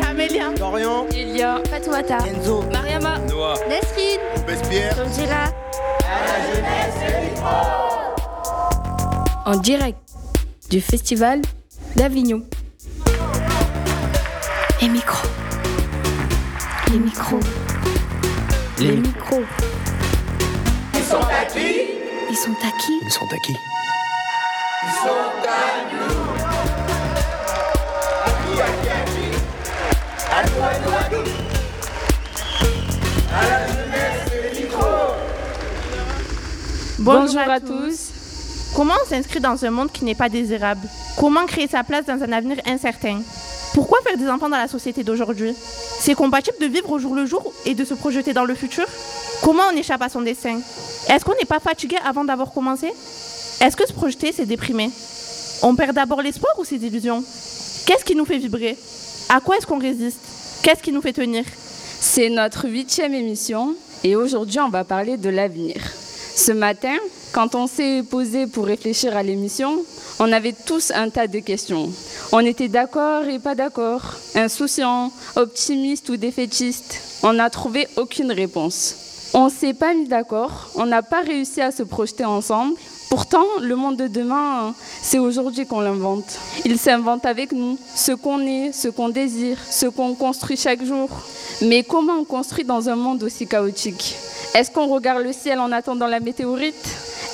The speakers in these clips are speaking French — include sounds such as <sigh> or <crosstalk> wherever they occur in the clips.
Camélia, Dorian, Elia, Fatoumata, Enzo, Mariama, Noah, Nesrine, Robespierre. Angela. en direct du Festival d'Avignon. Les micros. Les micros. Les micros. Ils sont à qui? Ils sont à qui? Ils sont à Bonjour à tous. Comment on s'inscrit dans un monde qui n'est pas désirable? Comment créer sa place dans un avenir incertain? Pourquoi faire des enfants dans la société d'aujourd'hui? C'est compatible de vivre au jour le jour et de se projeter dans le futur? Comment on échappe à son destin? Est-ce qu'on n'est pas fatigué avant d'avoir commencé? Est-ce que se projeter, c'est déprimer? On perd d'abord l'espoir ou ses illusions? Qu'est-ce qui nous fait vibrer? À quoi est-ce qu'on résiste? Qu'est-ce qui nous fait tenir? C'est notre huitième émission et aujourd'hui on va parler de l'avenir. Ce matin, quand on s'est posé pour réfléchir à l'émission, on avait tous un tas de questions. On était d'accord et pas d'accord, insouciants, optimistes ou défaitistes. On n'a trouvé aucune réponse. On s'est pas mis d'accord, on n'a pas réussi à se projeter ensemble. Pourtant, le monde de demain, c'est aujourd'hui qu'on l'invente. Il s'invente avec nous, ce qu'on est, ce qu'on désire, ce qu'on construit chaque jour. Mais comment on construit dans un monde aussi chaotique? Est-ce qu'on regarde le ciel en attendant la météorite?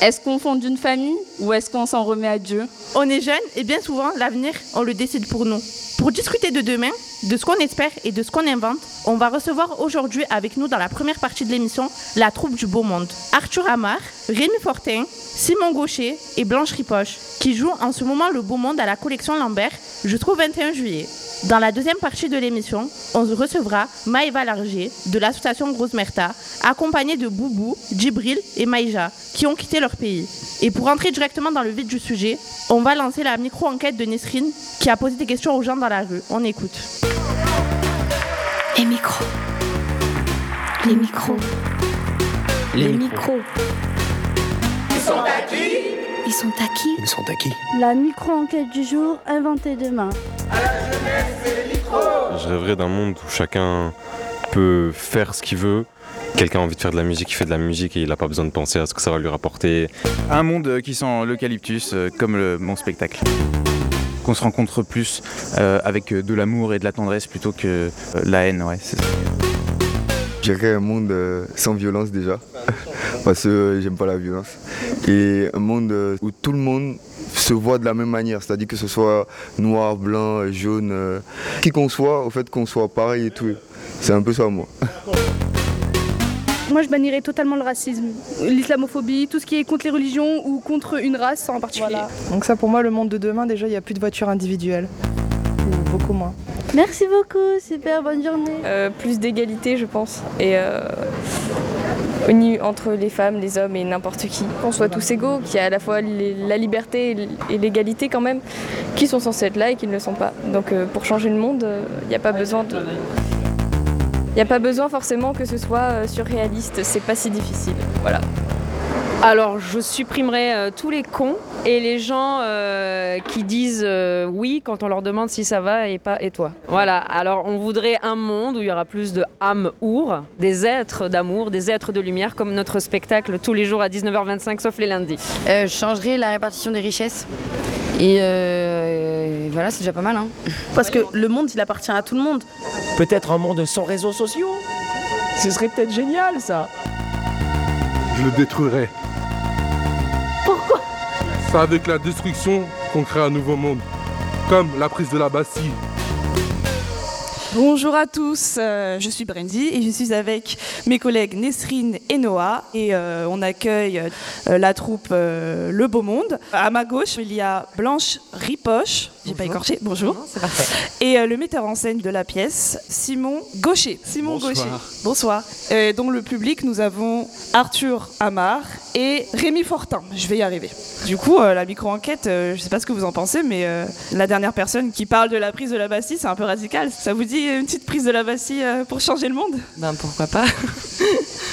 Est-ce qu'on fonde une famille ou est-ce qu'on s'en remet à Dieu? On est jeune et bien souvent, l'avenir, on le décide pour nous. Pour discuter de demain, de ce qu'on espère et de ce qu'on invente, on va recevoir aujourd'hui avec nous dans la première partie de l'émission la troupe du beau monde. Arthur Amar, Rémi Fortin, Simon Gaucher et Blanche Ripoche, qui jouent en ce moment le beau monde à la collection Lambert jusqu'au 21 juillet. Dans la deuxième partie de l'émission, on recevra Maëva Larger de l'association Grosse Merta, accompagnée de Boubou, Djibril et Maïja, qui ont quitté leur pays. Et pour entrer directement dans le vif du sujet, on va lancer la micro-enquête de Nesrine, qui a posé des questions aux gens dans la rue. On écoute. Les micros. Les micros. Les micros. Ils sont à qui? Ils sont à qui Ils sont à qui La micro-enquête du jour inventée demain. Je rêverais d'un monde où chacun peut faire ce qu'il veut. Quelqu'un a envie de faire de la musique, il fait de la musique et il n'a pas besoin de penser à ce que ça va lui rapporter. Un monde qui sent l'eucalyptus, euh, comme le- mon spectacle. Qu'on se rencontre plus euh, avec de l'amour et de la tendresse plutôt que euh, la haine, ouais. J'irais un monde euh, sans violence déjà, <laughs> parce que euh, j'aime pas la violence. Et un monde euh, où tout le monde se voit de la même manière, c'est-à-dire que ce soit noir, blanc, jaune, qui qu'on soit, au fait qu'on soit pareil et tout. C'est un peu ça moi. <laughs> Moi, je bannirais totalement le racisme, l'islamophobie, tout ce qui est contre les religions ou contre une race en particulier. Donc ça pour moi le monde de demain déjà il n'y a plus de voitures individuelles. Ou beaucoup moins. Merci beaucoup, super bonne journée. Euh, plus d'égalité, je pense. Et euh, entre les femmes, les hommes et n'importe qui. Qu'on soit tous égaux, qu'il y a à la fois la liberté et l'égalité quand même, qui sont censés être là et qui ne le sont pas. Donc euh, pour changer le monde, il n'y a pas besoin de... Il n'y a pas besoin forcément que ce soit surréaliste, c'est pas si difficile. Voilà. Alors, je supprimerai euh, tous les cons et les gens euh, qui disent euh, oui quand on leur demande si ça va et pas et toi. Voilà. Alors, on voudrait un monde où il y aura plus de âmes-our, des êtres d'amour, des êtres de lumière, comme notre spectacle tous les jours à 19h25, sauf les lundis. Euh, je changerai la répartition des richesses. Et euh, voilà, c'est déjà pas mal. Hein. Parce que le monde, il appartient à tout le monde. Peut-être un monde sans réseaux sociaux Ce serait peut-être génial ça Je le détruirai. C'est avec la destruction qu'on crée un nouveau monde. Comme la prise de la Bastille. Bonjour à tous, euh, je suis Brandy et je suis avec mes collègues Nesrine et Noah et euh, on accueille euh, la troupe Le Beau Monde. À ma gauche, il y a Blanche Ripoche, j'ai pas écorché, bonjour. Et euh, le metteur en scène de la pièce, Simon Gaucher. Simon Bonsoir. Gaucher. Bonsoir. Et dans le public, nous avons Arthur Amar et Rémi Fortin. Je vais y arriver. Du coup, euh, la micro-enquête, euh, je sais pas ce que vous en pensez, mais euh, la dernière personne qui parle de la prise de la Bastille, c'est un peu radical. Ça vous dit une petite prise de la Bastille euh, pour changer le monde? Ben pourquoi pas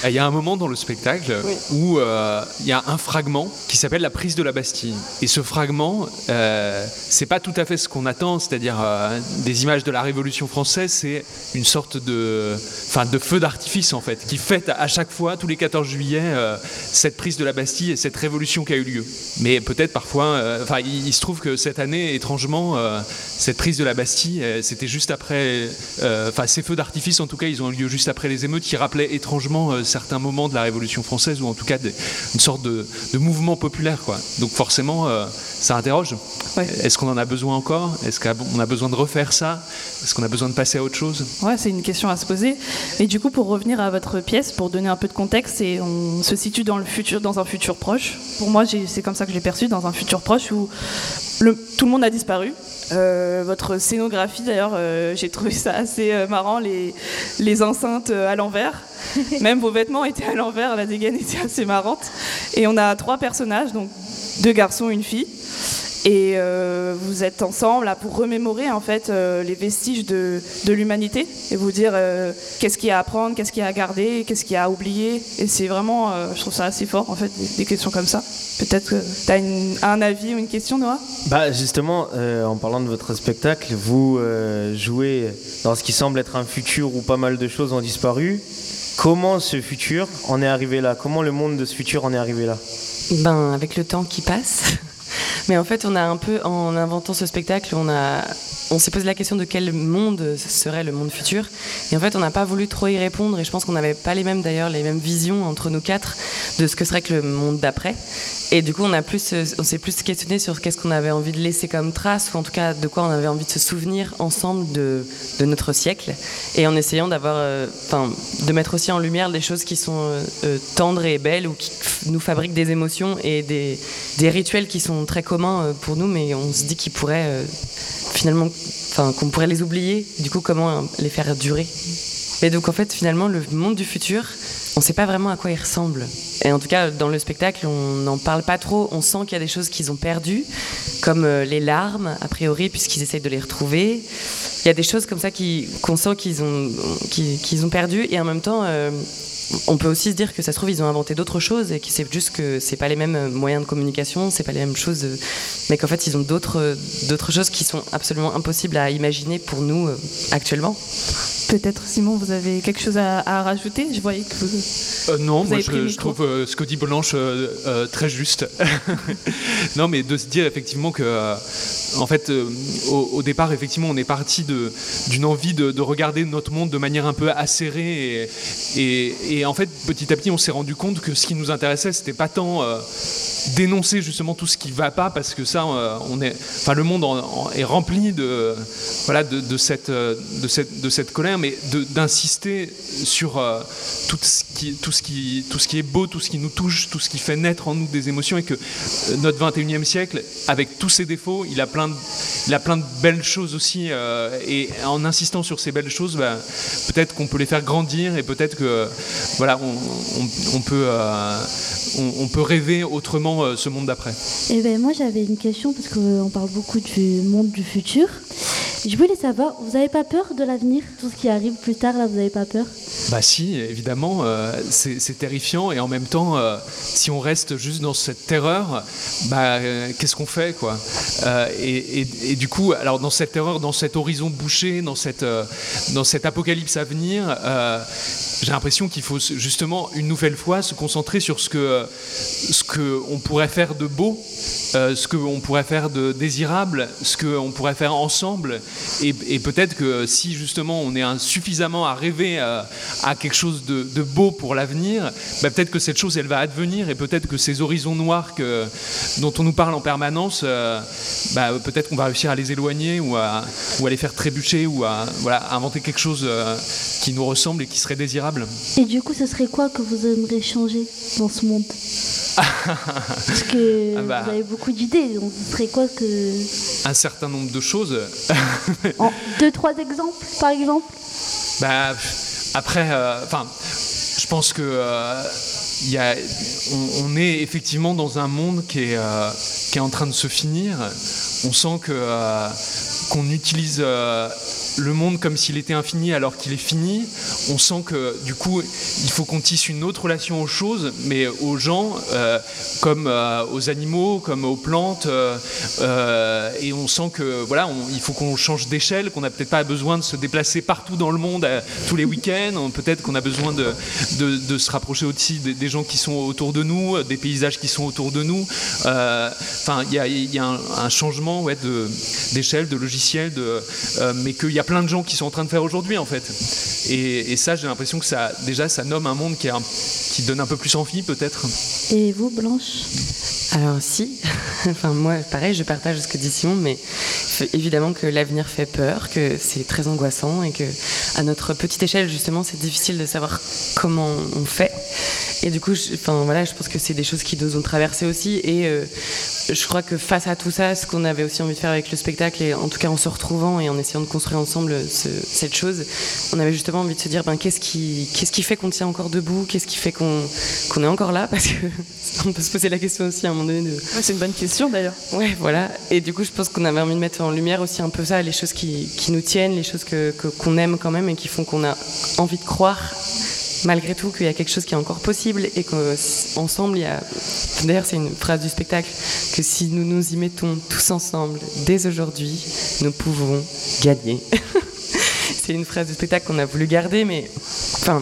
Il y a un moment dans le spectacle où euh, il y a un fragment qui s'appelle la prise de la Bastille. Et ce fragment, euh, c'est pas tout à à fait ce qu'on attend, c'est-à-dire euh, des images de la Révolution française, c'est une sorte de, enfin, de feu d'artifice en fait, qui fête à chaque fois, tous les 14 juillet, euh, cette prise de la Bastille et cette révolution qui a eu lieu. Mais peut-être parfois, euh, enfin, il, il se trouve que cette année, étrangement, cette prise de la Bastille, c'était juste après, enfin, ces feux d'artifice, en tout cas, ils ont eu lieu juste après les émeutes, qui rappelaient étrangement certains moments de la Révolution française, ou en tout cas une sorte de, de mouvement populaire, quoi. Donc forcément, ça interroge. Est-ce qu'on en a besoin encore Est-ce qu'on a besoin de refaire ça Est-ce qu'on a besoin de passer à autre chose Ouais, c'est une question à se poser. Mais du coup, pour revenir à votre pièce, pour donner un peu de contexte, et on se situe dans le futur, dans un futur proche. Pour moi, c'est comme ça que je l'ai perçu, dans un futur proche où le- tout le monde a disparu. Euh, votre scénographie, d'ailleurs, euh, j'ai trouvé ça assez euh, marrant, les, les enceintes euh, à l'envers. <laughs> Même vos vêtements étaient à l'envers, la dégaine était assez marrante. Et on a trois personnages, donc deux garçons, une fille. Et euh, vous êtes ensemble là, pour remémorer en fait euh, les vestiges de, de l'humanité et vous dire euh, qu'est-ce qu'il y a à apprendre, qu'est-ce qu'il y a à garder, qu'est-ce qu'il y a à oublier. Et c'est vraiment, euh, je trouve ça assez fort en fait, des, des questions comme ça. Peut-être que tu as un avis ou une question, Noah Bah justement, euh, en parlant de votre spectacle, vous euh, jouez dans ce qui semble être un futur où pas mal de choses ont disparu. Comment ce futur en est arrivé là? Comment le monde de ce futur en est arrivé là? Ben, avec le temps qui passe. Mais en fait, on a un peu, en inventant ce spectacle, on, a, on s'est posé la question de quel monde serait le monde futur. Et en fait, on n'a pas voulu trop y répondre. Et je pense qu'on n'avait pas les mêmes, d'ailleurs, les mêmes visions entre nous quatre de ce que serait le monde d'après. Et du coup, on, a plus, on s'est plus questionné sur qu'est-ce qu'on avait envie de laisser comme trace, ou en tout cas de quoi on avait envie de se souvenir ensemble de, notre siècle. Et en essayant d'avoir, euh, de mettre aussi en lumière des choses qui sont euh, euh, tendres et belles, ou qui nous fabriquent des émotions et des, rituels qui sont très communs pour nous, mais on se dit qu'ils pourraient finalement, qu'on pourrait les oublier. Du coup, comment les faire durer Et donc, en fait, finalement, le monde du futur, on ne sait pas vraiment à quoi il ressemble. Et en tout cas, dans le spectacle, on n'en parle pas trop. On sent qu'il y a des choses qu'ils ont perdues, comme euh, les larmes, a priori, puisqu'ils essayent de les retrouver. Il y a des choses comme ça qu'on sent qu'ils ont, qu'ils ont perdues. Et en même temps, euh, on peut aussi se dire que ça se trouve, ils ont inventé d'autres choses et que c'est juste que c'est pas les mêmes euh, moyens de communication, c'est pas les mêmes choses, euh, mais qu'en fait, ils ont d'autres, euh, d'autres choses qui sont absolument impossibles à imaginer pour nous actuellement. Peut-être, Simon, vous avez quelque chose à, à rajouter? Je voyais que vous. Euh, non, Vous moi avez pris le je, trouve euh, ce que dit Blanche euh, euh, très juste. <laughs> non, mais de se dire effectivement que, euh, en fait, euh, au, au départ, effectivement, on est parti de- d'une envie de, de regarder notre monde de manière un peu acérée. Et, et- et en fait, petit à petit, on s'est rendu compte que ce qui nous intéressait, c'était pas tant euh, dénoncer justement tout ce qui va pas, parce que ça, euh, on est, enfin, le monde est rempli de, voilà, de, cette, euh, de, cette, de cette colère, mais d'insister sur tout, ce qui, tout, ce qui, tout ce qui est beau, tout ce qui nous touche, tout ce qui fait naître en nous des émotions, et que notre 21e siècle, avec tous ses défauts, il a plein de, il a plein de belles choses aussi, et en insistant sur ces belles choses, bah, peut-être qu'on peut les faire grandir, et peut-être que voilà, on, on- on peut, euh, on, peut rêver autrement euh, ce monde d'après. Eh ben moi j'avais une question parce qu'on parle beaucoup du monde du futur. Je voulais savoir, vous n'avez pas peur de l'avenir? Tout ce qui arrive plus tard, là, vous n'avez pas peur? Bah si, évidemment, euh, c'est terrifiant et en même temps, euh, si on reste juste dans cette terreur, bah euh, qu'est-ce qu'on fait quoi? Et, et- du coup, alors dans cette terreur, dans cet horizon bouché, dans cette dans cet apocalypse à venir, j'ai l'impression qu'il faut justement une nouvelle fois se concentrer sur ce que ce que on pourrait faire de beau, ce qu'on pourrait faire de désirable, ce qu'on pourrait faire ensemble. Et, et peut-être que si justement on est suffisamment à rêver euh, à quelque chose de, de beau pour l'avenir, bah, peut-être que cette chose elle va advenir et peut-être que ces horizons noirs que, dont on nous parle en permanence, euh, bah, peut-être qu'on va réussir à les éloigner ou à, ou à les faire trébucher ou à, voilà, à inventer quelque chose euh, qui nous ressemble et qui serait désirable. Et du coup, ce serait quoi que vous aimeriez changer dans ce monde? Parce que <laughs> Ah bah. vous avez beaucoup d'idées, donc ce serait quoi que... Un certain nombre de choses. <laughs> Deux, trois exemples, par exemple Bah, après, euh, je pense que euh, on, est effectivement dans un monde qui est, euh, qui est en train de se finir. On sent que qu'on utilise le monde comme s'il était infini alors qu'il est fini. On sent que du coup, il faut qu'on tisse une autre relation aux choses, mais aux gens, euh, comme euh, aux animaux, comme aux plantes. euh, et on sent que voilà, il faut qu'on change d'échelle, qu'on n'a peut-être pas besoin de se déplacer partout dans le monde tous les week-ends. Peut-être qu'on a besoin de, de- de se rapprocher aussi des, gens qui sont autour de nous, des paysages qui sont autour de nous. Enfin, il y a, un, changement ouais, de- d'échelle, de logiciel, de, mais qu'il y a plein de gens qui sont en train de faire aujourd'hui en fait. Et, et ça, j'ai l'impression que ça, déjà, ça nomme un monde qui, un- qui donne un peu plus envie peut-être. Et vous, Blanche? Alors si, <laughs> enfin moi pareil, je partage ce que dit Simon, mais évidemment que l'avenir fait peur, que c'est très angoissant et que à notre petite échelle justement c'est difficile de savoir comment on fait. Et du coup, je, enfin voilà, je pense que c'est des choses qui nous ont traversé aussi. Et euh, je crois que face à tout ça, ce qu'on avait aussi envie de faire avec le spectacle, et en tout cas en se retrouvant et en essayant de construire ensemble ce- cette chose, on avait justement envie de se dire, ben qu'est-ce qui, qu'est-ce qui fait qu'on tient encore debout, qu'est-ce qui fait qu'on qu'on est encore là, parce que <laughs> on peut se poser la question aussi à un moment donné de. c'est une bonne question d'ailleurs. Ouais, voilà. Et du coup, je pense qu'on avait envie de mettre en lumière aussi un peu ça, les choses qui, qui nous tiennent, les choses que que- qu'on aime quand même et qui font qu'on a envie de croire malgré tout qu'il y a quelque chose qui est encore possible et qu'ensemble, il y a... D'ailleurs, c'est une phrase du spectacle, que si nous nous y mettons tous ensemble, dès aujourd'hui, nous pouvons gagner. <laughs> c'est une phrase du spectacle qu'on a voulu garder, mais enfin,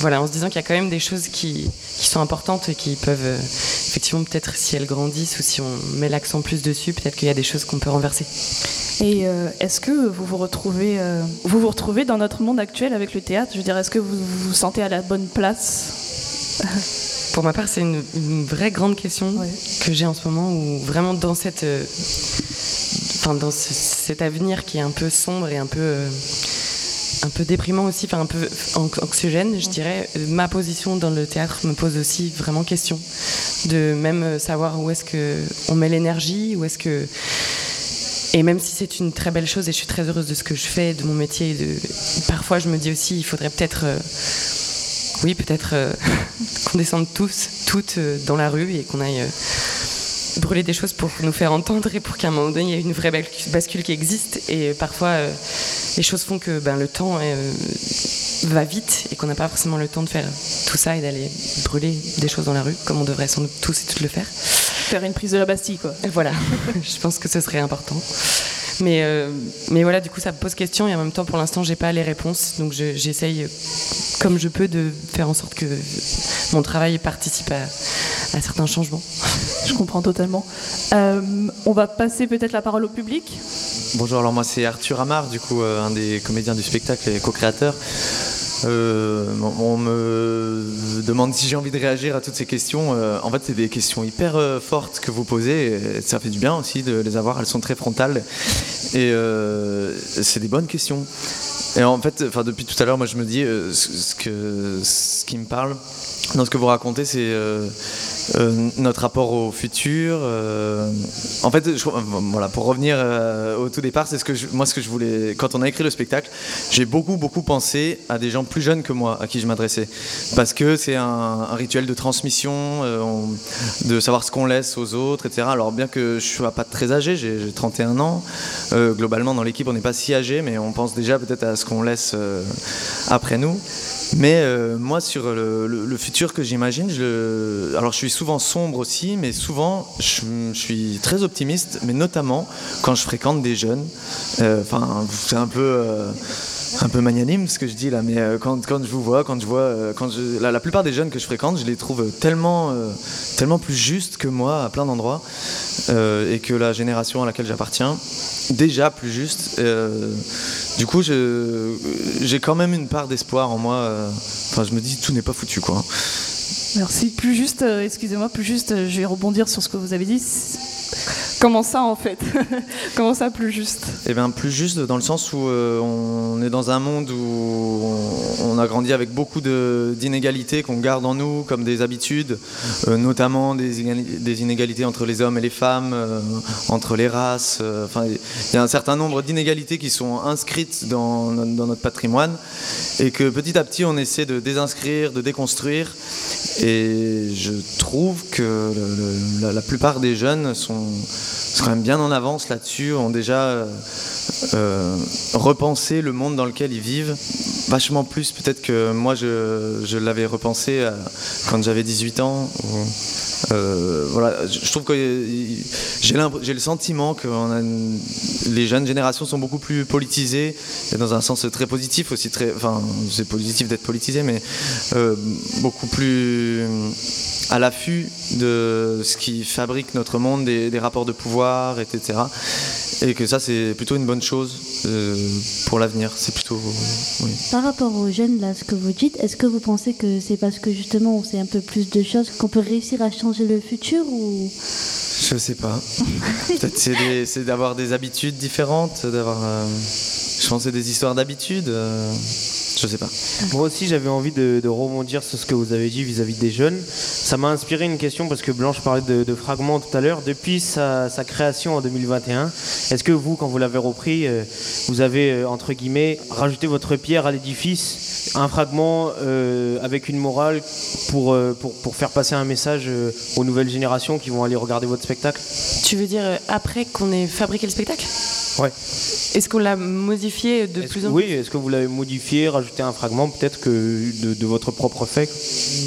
voilà, en se disant qu'il y a quand même des choses qui, qui sont importantes et qui peuvent, euh, effectivement, peut-être si elles grandissent ou si on met l'accent plus dessus, peut-être qu'il y a des choses qu'on peut renverser. Et euh, est-ce que vous vous retrouvez, euh, vous vous retrouvez dans notre monde actuel avec le théâtre? Je veux dire, est-ce que vous vous sentez à la bonne place? <laughs> Pour ma part, c'est une, une vraie grande question que j'ai en ce moment, où vraiment dans cette, enfin dans ce- cet avenir qui est un peu sombre et un peu, un peu déprimant aussi, enfin un peu an- anxiogène, je dirais. euh, Ma position dans le théâtre me pose aussi vraiment question, de même euh, savoir où est-ce que on met l'énergie, où est-ce que et même si c'est une très belle chose et je suis très heureuse de ce que je fais, de mon métier, de... parfois je me dis aussi il faudrait peut-être, euh, oui peut-être euh, <laughs> qu'on descende tous, toutes euh, dans la rue et qu'on aille brûler des choses pour nous faire entendre et pour qu'à un moment donné il y ait une vraie bascule qui existe. Et parfois euh, les choses font que ben, le temps euh, va vite et qu'on n'a pas forcément le temps de faire tout ça et d'aller brûler des choses dans la rue comme on devrait sans doute tous et toutes le faire. Faire une prise de la Bastille, quoi. Voilà, <laughs> je pense que ce serait important. Mais, euh, mais voilà, du coup, ça me pose question et en même temps, pour l'instant, j'ai pas les réponses. Donc, je- j'essaye, comme je peux, de faire en sorte que mon travail participe à, à certains changements. Je comprends totalement. Euh, on va passer peut-être la parole au public. Bonjour, alors moi c'est Arthur Amar, du coup euh, un des comédiens du spectacle et co-créateur. Euh, on me demande si j'ai envie de réagir à toutes ces questions. Euh, en fait, c'est des questions hyper euh, fortes que vous posez. Ça fait du bien aussi de les avoir. Elles sont très frontales. Et c'est des bonnes questions. Et en fait, depuis tout à l'heure, moi je me dis ce qui me parle dans ce que vous racontez, c'est euh, euh, notre rapport au futur. euh, en fait, voilà, pour revenir au tout départ, c'est ce que moi ce que je voulais. Quand on a écrit le spectacle, j'ai beaucoup beaucoup pensé à des gens plus jeunes que moi à qui je m'adressais, parce que c'est un, rituel de transmission, on- de savoir ce qu'on laisse aux autres, etc. Alors bien que je sois pas très âgé, j'ai j'ai 31 ans. globalement, dans l'équipe, on n'est pas si âgé, mais on pense déjà peut-être à ce qu'on laisse après nous. Mais euh, moi, sur le, le- le futur que j'imagine, je alors je suis souvent sombre aussi, mais souvent je, je suis très optimiste, mais notamment quand je fréquente des jeunes. Euh, Enfin, c'est un peu. euh, un peu magnanime ce que je dis là, mais euh, quand, quand je vous vois, quand je vois, euh, quand je, la, plupart des jeunes que je fréquente, je les trouve tellement, euh, tellement plus justes que moi à plein d'endroits, et que la génération à laquelle j'appartiens, déjà plus juste. du coup, j'ai quand même une part d'espoir en moi. Enfin, je me dis tout n'est pas foutu quoi. Merci. Plus juste, excusez-moi, plus juste, je vais rebondir sur ce que vous avez dit. Comment ça en fait <laughs> Comment ça plus juste Eh bien, plus juste dans le sens où euh, on est dans un monde où on, a grandi avec beaucoup d'inégalités qu'on garde en nous comme des habitudes, euh, notamment des, inégali- des inégalités entre les hommes et les femmes, euh, entre les races. il y a un certain nombre d'inégalités qui sont inscrites dans, no- dans notre patrimoine et que petit à petit on essaie de désinscrire, de déconstruire. Et je trouve que la plupart des jeunes sont sont quand même bien en avance là-dessus, ont déjà euh, euh, repensé le monde dans lequel ils vivent, vachement plus peut-être que moi je, l'avais repensé euh, quand j'avais 18 ans. voilà, je trouve que j'ai le sentiment que les jeunes générations sont beaucoup plus politisées, et dans un sens très positif aussi, enfin c'est positif d'être politisé, mais beaucoup plus à l'affût de ce qui fabrique notre monde, des, des rapports de pouvoir, etc. Et que ça c'est plutôt une bonne chose euh, pour l'avenir. C'est plutôt oui. Par rapport aux jeunes, là, ce que vous dites, est-ce que vous pensez que c'est parce que justement on sait un peu plus de choses qu'on peut réussir à changer le futur ou? Je sais pas. <laughs> Peut-être c'est d'avoir des habitudes différentes, d'avoir. euh, je pense c'est des histoires d'habitudes. euh, je sais pas. Moi aussi, j'avais envie de, de rebondir sur ce que vous avez dit vis-à-vis des jeunes. Ça m'a inspiré une question parce que Blanche parlait de, de fragments tout à l'heure. Depuis sa, sa création en 2021, est-ce que vous, quand vous l'avez repris, euh, vous avez, euh, entre guillemets, rajouté votre pierre à l'édifice un fragment euh, avec une morale pour, euh, pour, pour faire passer un message aux nouvelles générations qui vont aller regarder votre spectacle? Tu veux dire après qu'on ait fabriqué le spectacle? Ouais. Est-ce qu'on l'a modifié de plus en Oui, est-ce que vous l'avez modifié, rajouté un fragment peut-être que de, de votre propre fait?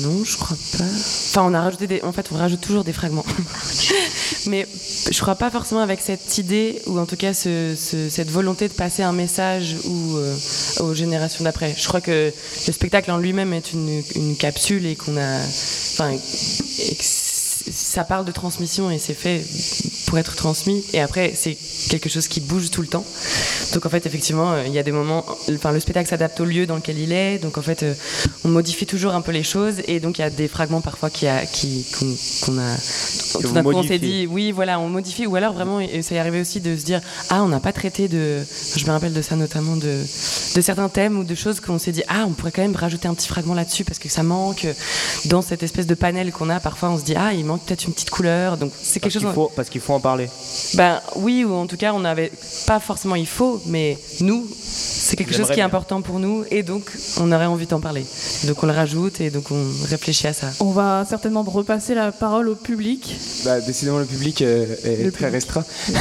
Non, je crois pas. Enfin, on a rajouté des. En fait, on rajoute toujours des fragments. <laughs> <laughs> Mais je crois pas forcément avec cette idée, ou en tout cas ce- ce- cette volonté de passer un message ou, euh, aux générations d'après. Je crois que le spectacle en lui-même est une, une capsule et qu'on a. Enfin, ça parle de transmission et c'est fait pour être transmis. Et après, c'est quelque chose qui bouge tout le temps. Donc en fait, effectivement, euh, il y a des moments. Enfin, le spectacle s'adapte au lieu dans lequel il est. Donc en fait, euh, on modifie toujours un peu les choses. Et donc il y a des fragments parfois qui a, qui, qu'on, qu'on a. Que tout vous d'un coup, on s'est dit, oui, voilà, on modifie. Ou alors vraiment, et ça y arrivé aussi de se dire, ah, on n'a pas traité de. Je me rappelle de ça notamment de, de certains thèmes ou de choses qu'on s'est dit, ah, on pourrait quand même rajouter un petit fragment là-dessus parce que ça manque dans cette espèce de panel qu'on a. Parfois, on se dit, ah, il manque peut-être une petite couleur. Donc c'est quelque Parce chose. qu'il faut, parce qu'il faut en parler. Ben oui, ou en tout cas, on n'avait pas forcément il faut, mais nous, c'est quelque chose qui est bien. important pour nous et donc on aurait envie d'en parler. Donc on le rajoute et donc on réfléchit à ça. On va certainement repasser la parole au public. Bah, décidément, le public euh, est Le très public. restreint. <laughs>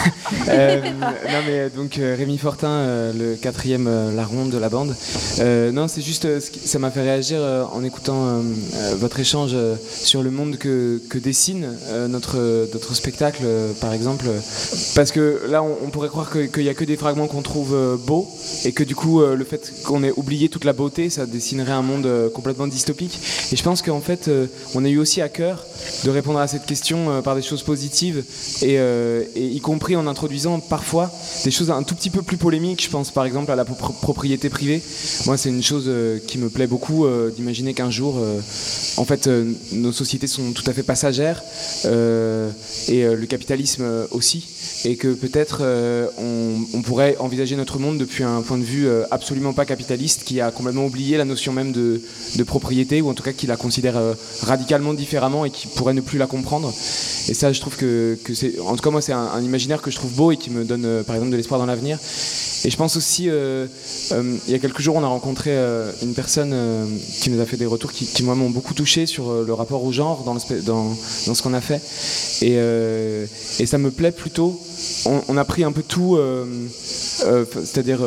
Euh, non, mais donc euh, Rémi Fortin, euh, le quatrième euh, la ronde de la bande. Euh, non, c'est juste, euh, ça m'a fait réagir euh, en écoutant euh, euh, votre échange euh, sur le monde que, que dessine euh, notre, spectacle, euh, par exemple. Parce que là, on, pourrait croire qu'il n'y a que des fragments qu'on trouve euh, beaux et que du coup, le fait qu'on ait oublié toute la beauté, ça dessinerait un monde complètement dystopique. Et je pense qu'en fait, on a eu aussi à cœur de répondre à cette question par des choses positives et, y compris en introduisant parfois des choses un tout petit peu plus polémiques. Je pense par exemple à la pro- propriété privée. Moi, c'est une chose qui me plaît beaucoup d'imaginer qu'un jour, en fait, nos sociétés sont tout à fait passagères euh, et euh, le capitalisme euh, aussi. Et que peut-être on, pourrait envisager notre monde depuis un point de vue absolument pas capitaliste qui a complètement oublié la notion même de, propriété ou en tout cas qui la considère radicalement différemment et qui pourrait ne plus la comprendre. Et ça, je trouve que, c'est, en tout cas moi, c'est un, imaginaire que je trouve beau et qui me donne, par exemple, de l'espoir dans l'avenir. Et je pense aussi, il y a quelques jours, on a rencontré une personne qui nous a fait des retours qui, moi, m'ont beaucoup touché sur le rapport au genre dans, dans, dans ce qu'on a fait. Et, euh, ça me plaît plutôt. On, a pris un peu tout, euh, euh, c'est-à-dire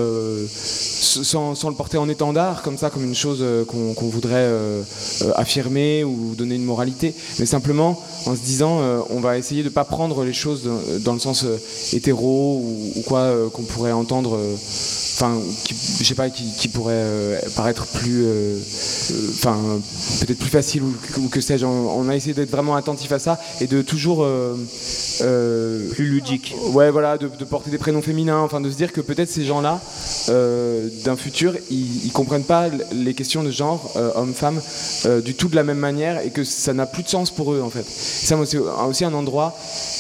sans, sans le porter en étendard, comme ça, comme une chose euh, qu'on voudrait euh, euh, affirmer ou donner une moralité, mais simplement en se disant on va essayer de ne pas prendre les choses dans, dans le sens hétéro ou, ou quoi qu'on pourrait entendre. Enfin, je sais pas, qui, qui pourrait paraître plus, enfin, peut-être plus facile ou, ou que sais-je. On, on a essayé d'être vraiment attentif à ça et de toujours plus ludique. Ouais, voilà, de, de porter des prénoms féminins, enfin, de se dire que peut-être ces gens-là, euh, d'un futur, ils, ils comprennent pas les questions de genre, euh, homme-femme, euh, du tout de la même manière et que ça n'a plus de sens pour eux, en fait. Ça, c'est aussi un endroit,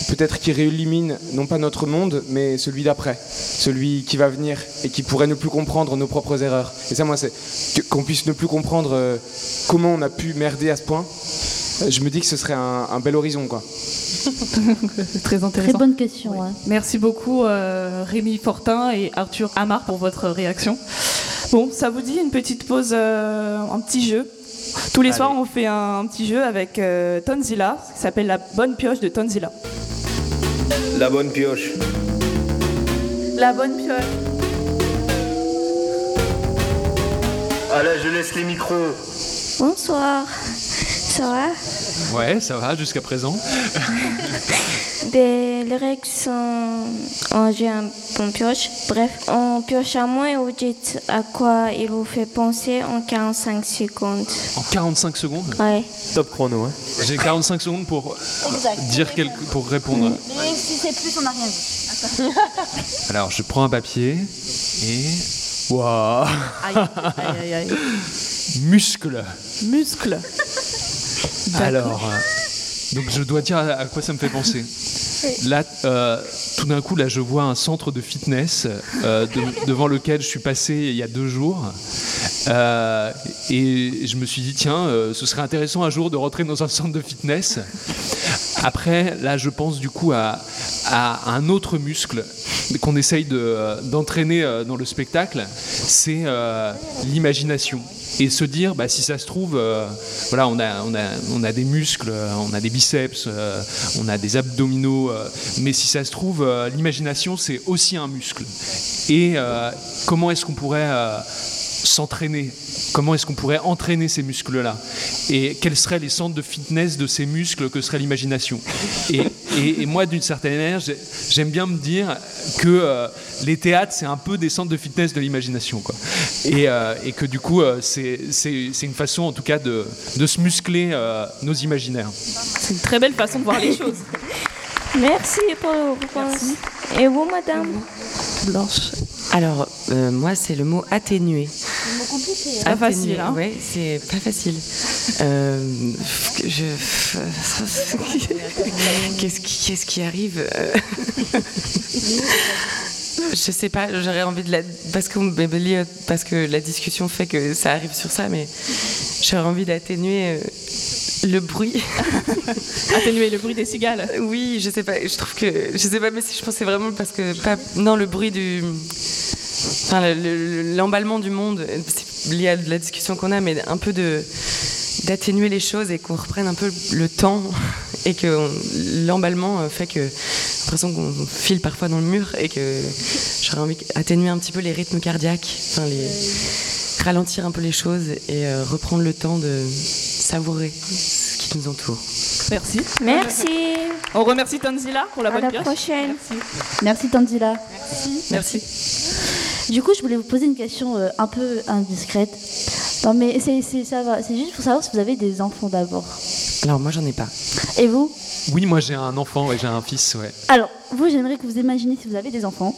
peut-être qui réillumine non pas notre monde, mais celui d'après, celui qui va venir et qui pourrait ne plus comprendre nos propres erreurs. Et ça, moi, c'est qu'on puisse ne plus comprendre euh, comment on a pu merder à ce point. Euh, Je me dis que ce serait un, un bel horizon, quoi. <laughs> Très intéressant. Très bonne question. hein. Merci beaucoup euh, Rémi Fortin et Arthur Amar pour votre réaction. Bon, ça vous dit une petite pause, euh, un petit jeu? Tous les soirs, on fait un, petit jeu avec euh, Tonzilla, qui s'appelle la bonne pioche de Tonzilla. La bonne pioche. La bonne pioche. Allez, je laisse les micros. Bonsoir. Ça va? Ouais, ça va jusqu'à présent. Des, <laughs> Les règles sont. On joue un bon pioche. Bref, on pioche à moins et vous dites à quoi il vous fait penser en 45 secondes. En 45 secondes? Ouais. Top chrono, hein. J'ai 45 secondes pour Exact. dire quelque, pour répondre. Mais si c'est plus, on n'a rien vu. <laughs> Alors, je prends un papier et. Waouh Aïe, aïe, aïe, aïe. <laughs> Muscle Muscle. Alors, euh, donc je dois dire à, à quoi ça me fait penser. Là, euh, tout d'un coup, là, je vois un centre de fitness euh, de- devant lequel je suis passé il y a deux jours. Euh, et je me suis dit, tiens, euh, ce serait intéressant un jour de rentrer dans un centre de fitness. Après, là, je pense du coup à, un autre muscle qu'on essaye de- d'entraîner euh, dans le spectacle, c'est euh, l'imagination. Et se dire, bah, si ça se trouve, euh, voilà, on a, on, a, on a des muscles, euh, on a des biceps, euh, on a des abdominaux, euh, mais si ça se trouve, euh, l'imagination, c'est aussi un muscle. Et euh, comment est-ce qu'on pourrait euh, s'entraîner? Comment est-ce qu'on pourrait entraîner ces muscles-là? Et quels seraient les centres de fitness de ces muscles que serait l'imagination? Et, et- et moi, d'une certaine manière, j'ai- j'aime bien me dire que euh, les théâtres, c'est un peu des centres de fitness de l'imagination. quoi. Et, euh, et que du coup, euh, c'est une façon, en tout cas, de, de se muscler euh, nos imaginaires. C'est une très belle façon de voir les <laughs> choses. Merci pour réponses. Et vous, madame? Blanche. Alors, euh, moi, c'est le mot atténuer. C'est compliqué. Pas facile, hein. Oui, c'est pas facile. Euh, je... <laughs> Qu'est-ce qui, qu'est-ce qui arrive Euh, <laughs> Je sais pas, j'aurais envie de la... Parce que, lié- parce que la discussion fait que ça arrive sur ça, mais j'aurais envie d'atténuer euh, le bruit. <laughs> Atténuer le bruit des cigales. Oui, je sais pas, je trouve que... Je sais pas, mais si je pensais vraiment parce que... Pas, non, le bruit du... Enfin, le- le- l'emballement du monde, c'est lié à la discussion qu'on a, mais un peu de d'atténuer les choses et qu'on reprenne un peu le temps <laughs> et que l'emballement euh, fait que j'ai l'impression qu'on file parfois dans le mur et que j'aurais envie d'atténuer un petit peu les rythmes cardiaques, enfin les ralentir un peu les choses et euh, reprendre le temps de savourer ce qui nous entoure. Merci. Merci. On remercie Tanzila pour la À bonne la pioche. prochaine. Merci Tandila. Merci. Du coup, je voulais vous poser une question euh, un peu indiscrète. Non, mais c'est c'est- ça va. C'est juste pour savoir si vous avez des enfants d'abord. Alors moi j'en ai pas. Et vous? Oui, moi j'ai un enfant, ouais, j'ai un fils, ouais. Alors, vous, j'aimerais que vous imaginiez si vous avez des enfants.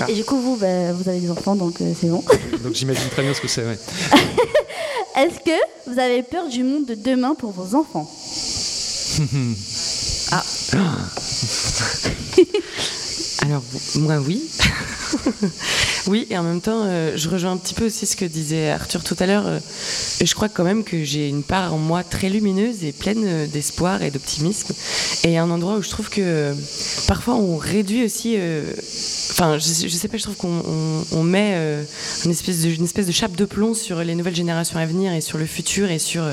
Ah. Et du coup, vous, bah, vous avez des enfants, donc euh, c'est bon. <laughs> Donc j'imagine très bien ce que c'est, ouais. <laughs> Est-ce que vous avez peur du monde de demain pour vos enfants? <laughs> Ah. Alors, moi, oui. Oui, et en même temps, euh, je rejoins un petit peu aussi ce que disait Arthur tout à l'heure. euh, je crois quand même que j'ai une part en moi très lumineuse et pleine euh, d'espoir et d'optimisme. Et un endroit où je trouve que euh, parfois on réduit aussi. Enfin, je, je sais pas, je trouve qu'on on- on met une, espèce de, espèce de chape de plomb sur les nouvelles générations à venir et sur le futur et sur,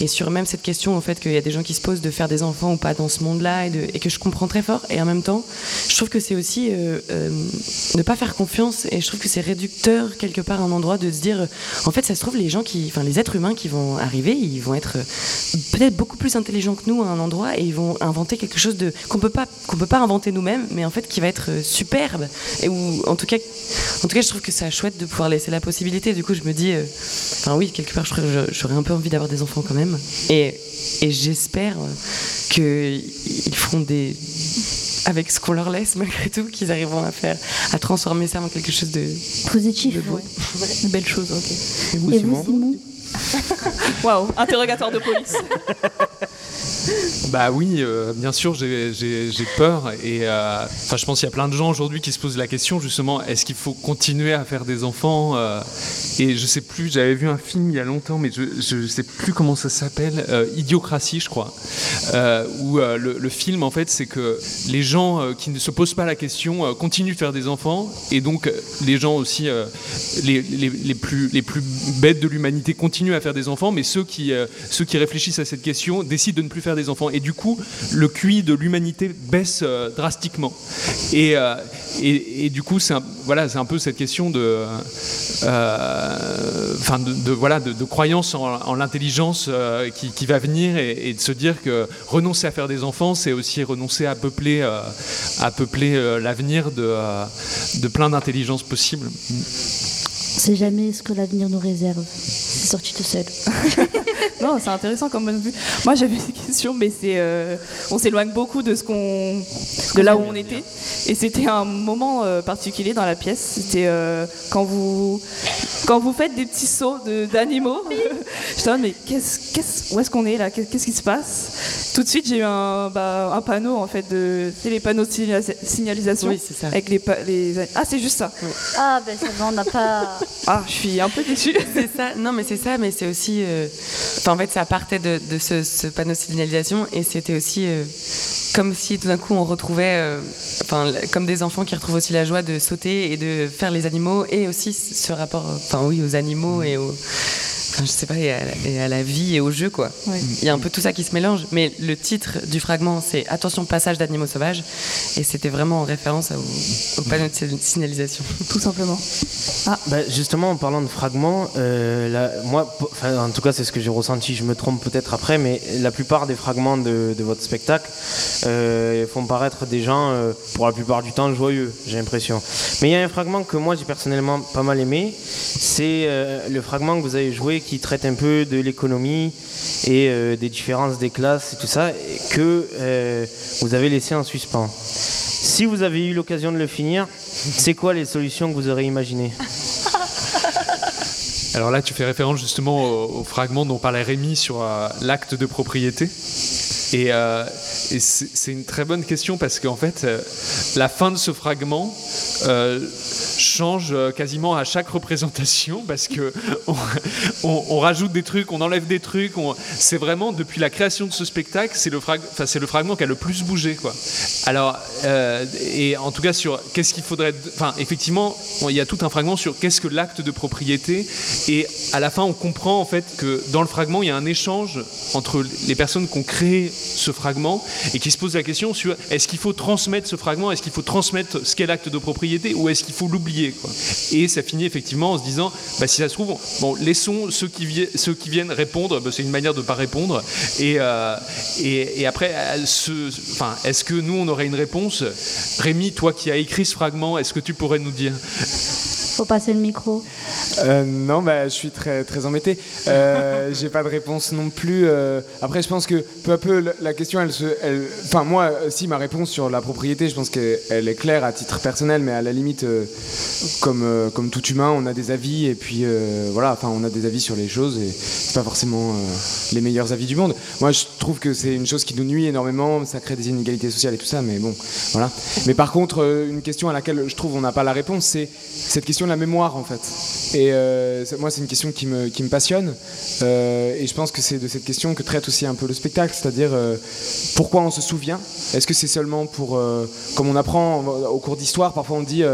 et sur même cette question au fait qu'il y a des gens qui se posent de faire des enfants ou pas dans ce monde-là et, que je comprends très fort. Et en même temps, je trouve que c'est aussi ne pas faire confiance et trouve que c'est réducteur quelque part un endroit de se dire, en fait, ça se trouve, les gens qui, enfin, les êtres humains qui vont arriver, ils vont être euh, peut-être beaucoup plus intelligents que nous à un endroit et ils vont inventer quelque chose de qu'on peut pas qu'on peut pas inventer nous-mêmes, mais en fait qui va être euh, superbe et où en tout cas en tout cas je trouve que c'est chouette de pouvoir laisser la possibilité. Du coup, je me dis, euh, enfin oui, quelque part, je je- j'aurais un peu envie d'avoir des enfants quand même et et j'espère qu'ils feront des avec ce qu'on leur laisse malgré tout, qu'ils arriveront à faire, à transformer ça en quelque chose de Positif. de beau. <laughs> Une belle chose, ok. Et vous, Simon <laughs> Waouh, interrogatoire de police. <laughs> Bah oui, euh, bien sûr, j'ai- peur. Et euh, je pense qu'il y a plein de gens aujourd'hui qui se posent la question justement est-ce qu'il faut continuer à faire des enfants euh, Et je sais plus, j'avais vu un film il y a longtemps, mais je, je sais plus comment ça s'appelle, Idiocratie, je crois. Où le, le film, en fait, c'est que les gens qui ne se posent pas la question continuent de faire des enfants, et donc les gens aussi, les, les- les plus, les plus bêtes de l'humanité continuent à faire des enfants, mais ceux qui, ceux qui réfléchissent à cette question décident de ne plus faire des enfants. Et du coup, le QI de l'humanité baisse euh, drastiquement. Et, euh, et, et du coup, c'est un, voilà, c'est un peu cette question de, euh, enfin, de, de- voilà, de, de croyance en, en l'intelligence euh, qui, qui va venir et, et de se dire que renoncer à faire des enfants, c'est aussi renoncer à peupler, euh, à peupler euh, l'avenir de, de plein d'intelligences possibles. On sait jamais ce que l'avenir nous réserve. C'est sorti tout seul. <laughs> <laughs> Non, c'est intéressant comme point de vue. Moi, j'avais une question, mais c'est, euh, on s'éloigne beaucoup de ce qu'on, de là où on était. Et c'était un moment euh, particulier dans la pièce. C'était euh, quand vous, quand vous faites des petits sauts d'animaux. <laughs> Je me mais qu'est-ce, qu'est-ce, où est-ce qu'on est là? Qu'est- Qu'est-ce qui se passe? Tout de suite, j'ai eu un, bah, un panneau en fait de, c'est les panneaux de signalisa- signalisation. Oui, c'est ça. Avec les, les, ah, c'est juste ça. Ah, ben c'est bon, on n'a pas. Ah, je suis un peu déçue. C'est ça, non mais c'est ça, mais c'est aussi. euh, En fait, ça partait de, ce, panneau de signalisation et c'était aussi euh, comme si tout d'un coup on retrouvait, euh, enfin, comme des enfants qui retrouvent aussi la joie de sauter et de faire les animaux et aussi ce rapport, euh, enfin oui, aux animaux et aux. Enfin, je sais pas, et à, la- et à la vie et au jeu, quoi. Ouais. Il y a un peu tout ça qui se mélange, mais le titre du fragment, c'est Attention, passage d'animaux sauvages, et c'était vraiment en référence au, au panneau de si- signalisation. Tout simplement. Bah, justement, en parlant de fragments, euh, la- moi, en tout cas, c'est ce que j'ai ressenti. Je me trompe peut-être après, mais la plupart des fragments de, de votre spectacle euh, font paraître des gens, euh, pour la plupart du temps, joyeux, j'ai l'impression. Mais il y a un fragment que moi, j'ai personnellement pas mal aimé. C'est euh, le fragment que vous avez joué qui traite un peu de l'économie et euh, des différences des classes et tout ça, que euh, vous avez laissé en suspens. Si vous avez eu l'occasion de le finir, c'est quoi les solutions que vous aurez imaginées? <laughs> Alors là, tu fais référence justement au, au fragment dont parlait Rémi sur euh, l'acte de propriété. Et, euh, c'est une très bonne question parce qu'en fait, euh, la fin de ce fragment euh, change quasiment à chaque représentation parce que <laughs> on, rajoute des trucs, on enlève des trucs. C'est vraiment depuis la création de ce spectacle, c'est le, fragment qui a le plus bougé. Alors, et en tout cas sur qu'est-ce qu'il faudrait, enfin, effectivement, il y a tout un fragment sur qu'est-ce que l'acte de propriété. Et à la fin, on comprend en fait que dans le fragment, il y a un échange entre les personnes qui ont créé ce fragment et qui se posent la question sur est-ce qu'il faut transmettre ce fragment, est-ce qu'il faut transmettre ce qu'est l'acte de propriété ou est-ce qu'il faut l'oublier. Et ça finit effectivement en se disant, bah, si ça se trouve, bon, laissons ceux qui, ceux qui viennent répondre, bah, c'est une manière de ne pas répondre. Et, euh, et, après, est-ce que nous, on aurait une réponse? Rémi, toi qui as écrit ce fragment, est-ce que tu pourrais nous dire? Faut passer le micro. Euh, non, bah, je suis très, très embêté. Euh, <laughs> J'ai pas de réponse non plus. euh. après, je pense que peu à peu, la- question, elle se. elle- Enfin, moi, euh, si ma réponse sur la propriété, je pense qu'elle elle est claire à titre personnel, mais à la limite, comme, comme tout humain, on a des avis, et puis voilà, enfin, on a des avis sur les choses, et c'est pas forcément les meilleurs avis du monde. Moi, je trouve que c'est une chose qui nous nuit énormément, ça crée des inégalités sociales et tout ça, mais bon, voilà. Mais par contre, une question à laquelle je trouve on n'a pas la réponse, c'est cette question la mémoire, en fait. Et euh, moi, c'est une question qui me, qui me passionne. Euh, et je pense que c'est de cette question que traite aussi un peu le spectacle, c'est-à-dire euh, pourquoi on se souvient? Est-ce que c'est seulement pour, comme on apprend au cours d'histoire, parfois on dit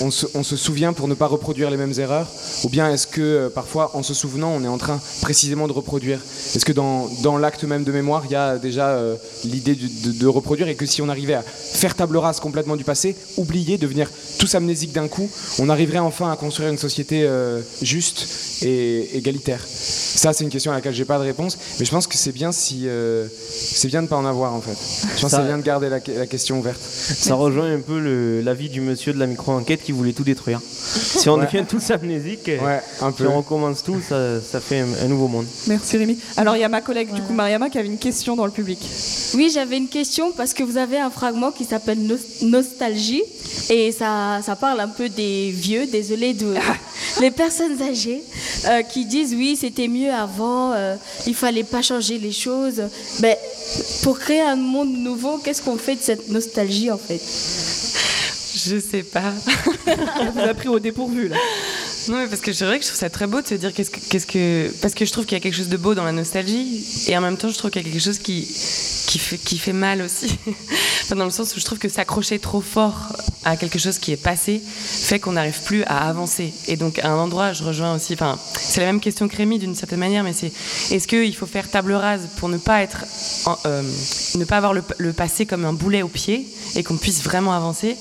on, se, on se souvient pour ne pas reproduire les mêmes erreurs? Ou bien est-ce que parfois, en se souvenant, on est en train précisément de reproduire? Est-ce que dans, dans l'acte même de mémoire, il y a déjà l'idée de, de reproduire? Et que si on arrivait à faire table rase complètement du passé, oublier, devenir tous amnésiques d'un coup, on arriverait enfin à construire une société euh, juste et égalitaire Ça, c'est une question à laquelle j'ai pas de réponse, mais je pense que c'est bien si euh, c'est bien de pas en avoir en fait. Je pense Ça- que c'est bien de garder la, la question ouverte. Ça rejoint un peu l'avis du monsieur de la micro-enquête qui voulait tout détruire. <laughs> Si on Ouais. devient tous amnésiques, un si peu. on recommence tout, ça, ça fait un, un nouveau monde. Merci Rémi. Alors il y a ma collègue du coup Mariama qui avait une question dans le public. Oui, j'avais une question parce que vous avez un fragment qui s'appelle Nos- Nostalgie et ça, ça parle un peu des vieux, désolé, de <laughs> les personnes âgées euh, qui disent oui, c'était mieux avant, euh, il fallait pas changer les choses. Mais pour créer un monde nouveau, qu'est-ce qu'on fait de cette nostalgie en fait? Je sais pas. On <laughs> vous a pris au dépourvu là. Non, mais parce que c'est vrai que je trouve ça très beau de se dire qu'est-ce que, qu'est-ce que. Parce que je trouve qu'il y a quelque chose de beau dans la nostalgie, et en même temps, je trouve qu'il y a quelque chose qui, qui, fait, qui fait mal aussi. <laughs> Enfin, dans le sens où je trouve que s'accrocher trop fort à quelque chose qui est passé fait qu'on n'arrive plus à avancer. Et donc à un endroit, je rejoins aussi, enfin c'est la même question que Rémi d'une certaine manière, mais c'est est-ce qu'il faut faire table rase pour ne pas être, euh, ne pas avoir le, passé comme un boulet au pied et qu'on puisse vraiment avancer,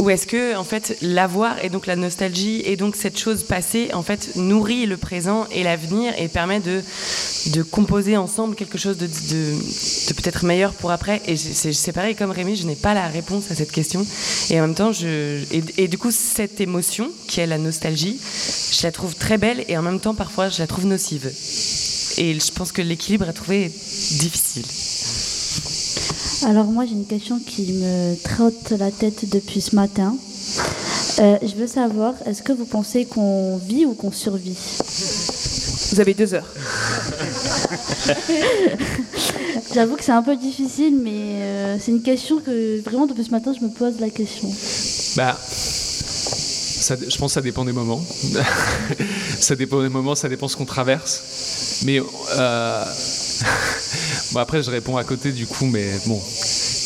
ou est-ce que en fait l'avoir et donc la nostalgie et donc cette chose passée en fait nourrit le présent et l'avenir et permet de de composer ensemble quelque chose de, de, peut-être meilleur pour après? Et c'est pareil comme Rémi, je n'ai pas la réponse à cette question. Et en même temps, je, et, et du coup, cette émotion qui est la nostalgie, je la trouve très belle et en même temps, parfois, je la trouve nocive. Et je pense que l'équilibre à trouver est difficile. Alors moi j'ai une question qui me trotte la tête depuis ce matin. Euh, je veux savoir, est-ce que vous pensez qu'on vit ou qu'on survit? Vous avez deux heures. <laughs> J'avoue que c'est un peu difficile, mais euh, c'est une question que vraiment depuis ce matin je me pose la question. Bah, je pense que ça dépend des moments. <laughs> ça dépend des moments, ça dépend ce qu'on traverse. Mais euh, <laughs> bon, après, je réponds à côté du coup, mais bon.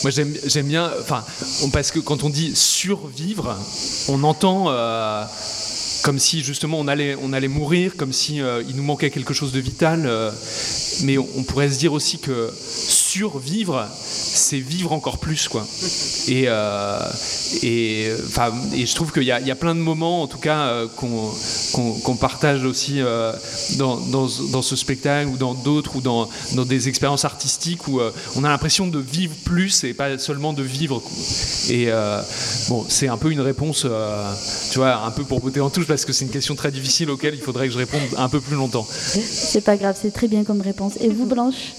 Moi, j'aime bien, enfin, parce que quand on dit survivre, on entend euh, comme si justement on allait, mourir, comme si euh, il nous manquait quelque chose de vital. euh, mais on pourrait se dire aussi que survivre, c'est vivre encore plus, quoi. Et, euh, et, enfin, et je trouve qu'il y, a- il y a plein de moments, en tout cas, euh, qu'on qu'on- qu'on partage aussi euh, dans, dans ce- dans ce spectacle ou dans d'autres ou dans, dans des expériences artistiques où euh, on a l'impression de vivre plus et pas seulement de vivre. quoi. Et euh, bon, c'est un peu une réponse, euh, tu vois, un peu pour botter en touche parce que c'est une question très difficile auquel il faudrait que je réponde un peu plus longtemps. C'est pas grave, c'est très bien comme réponse. Et vous Blanche?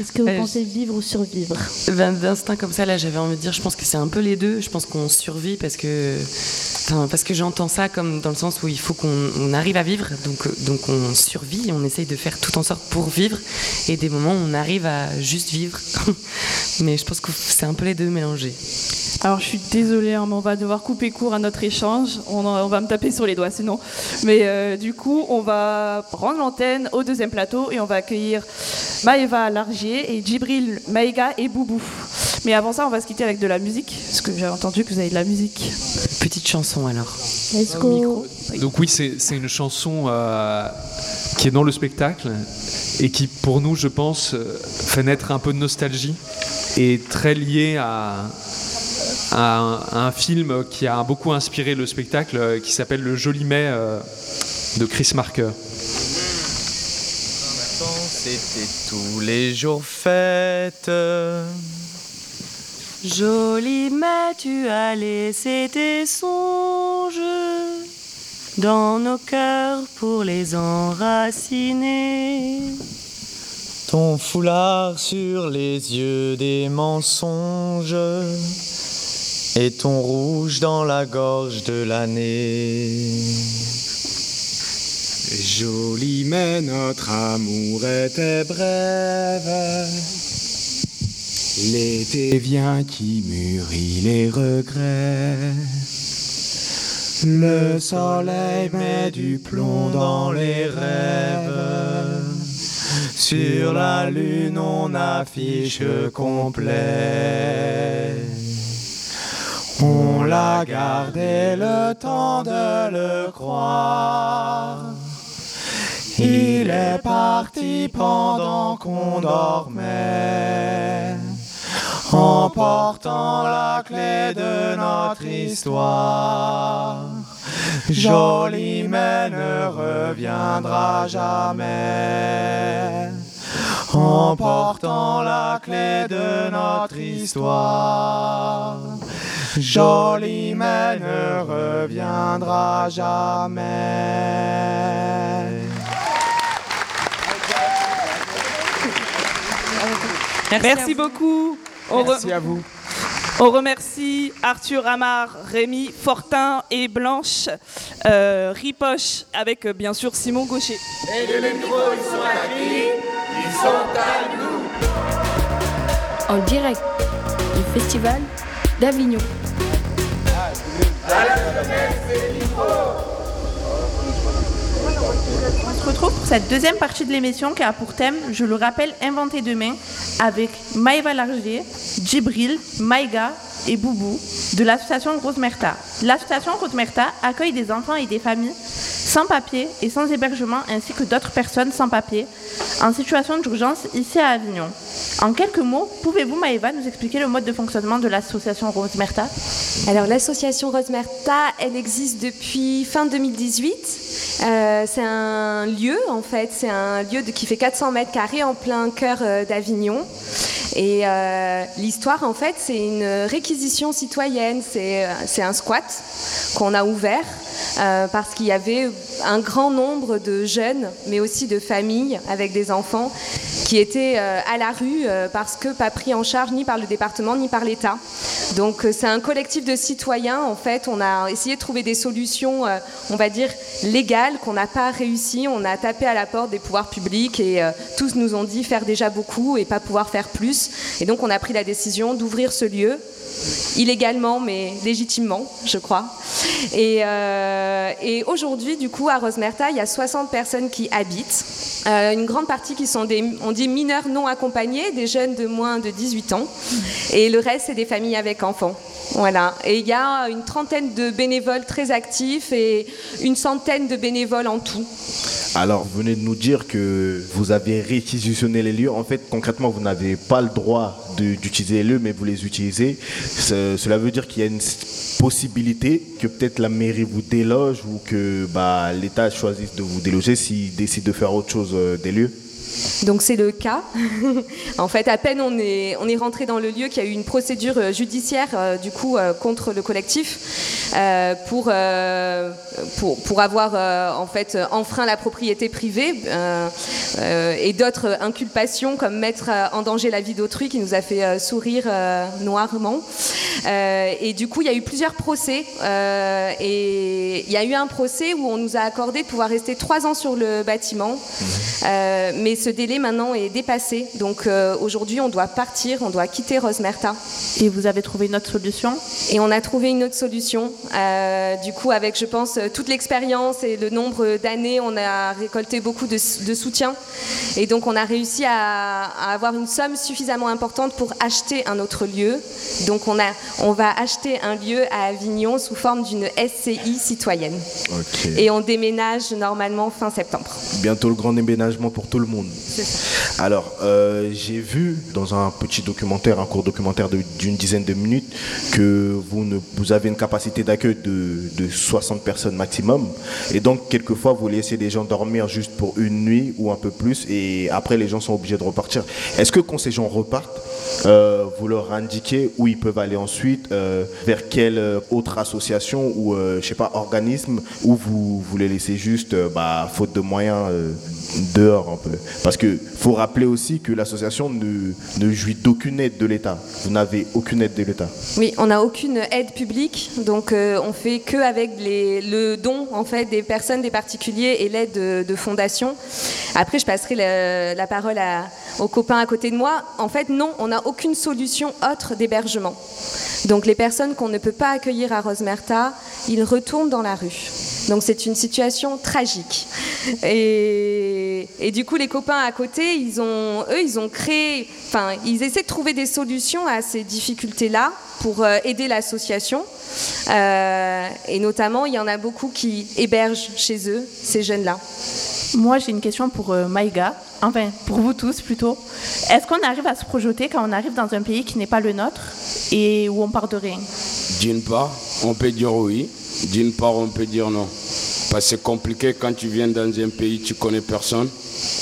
Est-ce que vous Pensez vivre ou survivre Ben, D'instinct comme ça, là, j'avais envie de dire, je pense que c'est un peu les deux. Je pense qu'on survit parce que, parce que j'entends ça comme dans le sens où il faut qu'on on arrive à vivre, donc, euh, donc on survit, on essaye de faire tout en sorte pour vivre, et des moments où on arrive à juste vivre. <laughs> Mais je pense que c'est un peu les deux mélangés. Alors je suis désolée, hein, mais on va devoir couper court à notre échange. On, en- on va me taper sur les doigts sinon. Mais euh, du coup, on va rendre l'antenne au deuxième plateau et on va accueillir Maëva Largier et Djibril Maïga et Boubou. Mais avant ça, on va se quitter avec de la musique, parce que j'ai entendu que vous avez de la musique. Petite chanson alors. Let's go Donc oui, c'est une chanson euh, qui est dans le spectacle et qui, pour nous, je pense, euh, fait naître un peu de nostalgie et très liée à, à un, à un film qui a beaucoup inspiré le spectacle, euh, qui s'appelle Le Joli Mai euh, de Chris Marker. C'était tous les jours fête. Joli, mais tu as laissé tes songes dans nos cœurs pour les enraciner. Ton foulard sur les yeux des mensonges et ton rouge dans la gorge de l'année. Joli, mais notre amour était brève. L'été vient qui mûrit les regrets. Le soleil met du plomb dans les rêves. Sur la lune, on affiche complet. On l'a gardé le temps de le croire. Il est parti pendant qu'on dormait, emportant la clé de notre histoire. Joli mais ne reviendra jamais, emportant la clé de notre histoire. Joli mais ne reviendra jamais. Merci, beaucoup. On Merci à vous. On remercie Arthur Amar, Rémi Fortin et Blanche euh, Ripoche avec euh, bien sûr Simon Gaucher. Et les micros, ils sont à qui Ils sont à nous En direct du festival d'Avignon. À la jeunesse des micros On se retrouve pour cette deuxième partie de l'émission qui a pour thème, je le rappelle, Inventer demain avec Maëva Largier, Djibril, Maïga et Boubou de l'association Rosemerta. L'association Rosemerta accueille des enfants et des familles sans papier et sans hébergement ainsi que d'autres personnes sans papier en situation d'urgence ici à Avignon. En quelques mots, pouvez-vous Maëva nous expliquer le mode de fonctionnement de l'association Rosemerta Alors l'association Rosemerta, elle existe depuis fin 2018. Euh, c'est un lieu en fait, c'est un lieu qui fait 400 mètres carrés en plein cœur euh, d'Avignon. Et euh, l'histoire, en fait, c'est une réquisition citoyenne, c'est un squat qu'on a ouvert euh, parce qu'il y avait un grand nombre de jeunes, mais aussi de familles avec des enfants qui étaient euh, à la rue euh, parce que pas pris en charge ni par le département ni par l'État. Donc c'est un collectif de citoyens. En fait, on a essayé de trouver des solutions, on va dire légales, qu'on n'a pas réussi. On a tapé à la porte des pouvoirs publics et tous nous ont dit faire déjà beaucoup et pas pouvoir faire plus. Et donc on a pris la décision d'ouvrir ce lieu illégalement mais légitimement, je crois. Et, euh, aujourd'hui, du coup, à Rosemerta, il y a 60 personnes qui habitent. Euh, une grande partie qui sont des, on dit mineurs non accompagnés, des jeunes de moins de 18 ans. Et le reste, c'est des familles avec enfants. Voilà. Et il y a une trentaine de bénévoles très actifs et une centaine de bénévoles en tout. Alors, vous venez de nous dire que vous avez réquisitionné les lieux. En fait, concrètement, vous n'avez pas le droit d'utiliser les lieux, mais vous les utilisez. Ce- cela veut dire qu'il y a une possibilité que peut-être la mairie vous déloge ou que bah, l'État choisisse de vous déloger s'il décide de faire autre chose euh, des lieux. Donc c'est le cas. <laughs> en fait, à peine on est, on est rentré dans le lieu qu'il y a eu une procédure euh, judiciaire euh, du coup euh, contre le collectif euh, pour, pour, pour avoir en fait enfreint la propriété privée et d'autres inculpations comme mettre en danger la vie d'autrui qui nous a fait sourire noirement. Et du coup, il y a eu plusieurs procès et il y a eu un procès où on nous a accordé de pouvoir rester trois ans sur le bâtiment. Euh, mais ce délai maintenant est dépassé. Donc euh, aujourd'hui, on doit partir, on doit quitter Rosemerta. Et vous avez trouvé une autre solution? Et on a trouvé une autre solution. Euh, du coup, avec, je pense, euh, toute l'expérience et le nombre d'années, on a récolté beaucoup de, de soutien. Et donc, on a réussi à, à avoir une somme suffisamment importante pour acheter un autre lieu. Donc, on, a, on va acheter un lieu à Avignon sous forme d'une SCI citoyenne. Et on déménage normalement fin septembre. Bientôt le grand déménagement pour tout le monde. Alors, euh, j'ai vu dans un petit documentaire, un court documentaire d'une dizaine de minutes, que vous, ne, vous avez une capacité d'accueil de, de 60 personnes maximum. Et donc, quelquefois, vous laissez des gens dormir juste pour une nuit ou un peu plus, et après, les gens sont obligés de repartir. Est-ce que quand ces gens repartent, euh, vous leur indiquez où ils peuvent aller ensuite, euh, vers quelle autre association ou, je sais pas, organisme, ou vous, vous les laissez juste, bah, faute de moyens, dehors un peu Parce que faut rappeler aussi que l'association ne, ne jouit d'aucune aide de l'État. Vous n'avez aucune aide de l'État. Oui, on n'a aucune aide publique, donc euh, on fait que avec les, le don en fait des personnes, des particuliers et l'aide de, fondations. Après, je passerai la, la parole à- aux copains à côté de moi. En fait, non, on n'a aucune solution autre d'hébergement. Donc les personnes qu'on ne peut pas accueillir à Rosemerta, ils retournent dans la rue. Donc c'est une situation tragique. Et, et du coup, les copains à côté, ils ont, eux, ils ont créé, enfin, ils essaient de trouver des solutions à ces difficultés-là pour euh, aider l'association. Euh, et notamment, il y en a beaucoup qui hébergent chez eux ces jeunes-là. Moi, j'ai une question pour euh, Maïga, enfin pour vous tous plutôt. Est-ce qu'on arrive à se projeter quand on arrive dans un pays qui n'est pas le nôtre et où on part de rien? D'une part, on peut dire oui. D'une part, on peut dire non. Parce que c'est compliqué quand tu viens dans un pays, tu connais personne.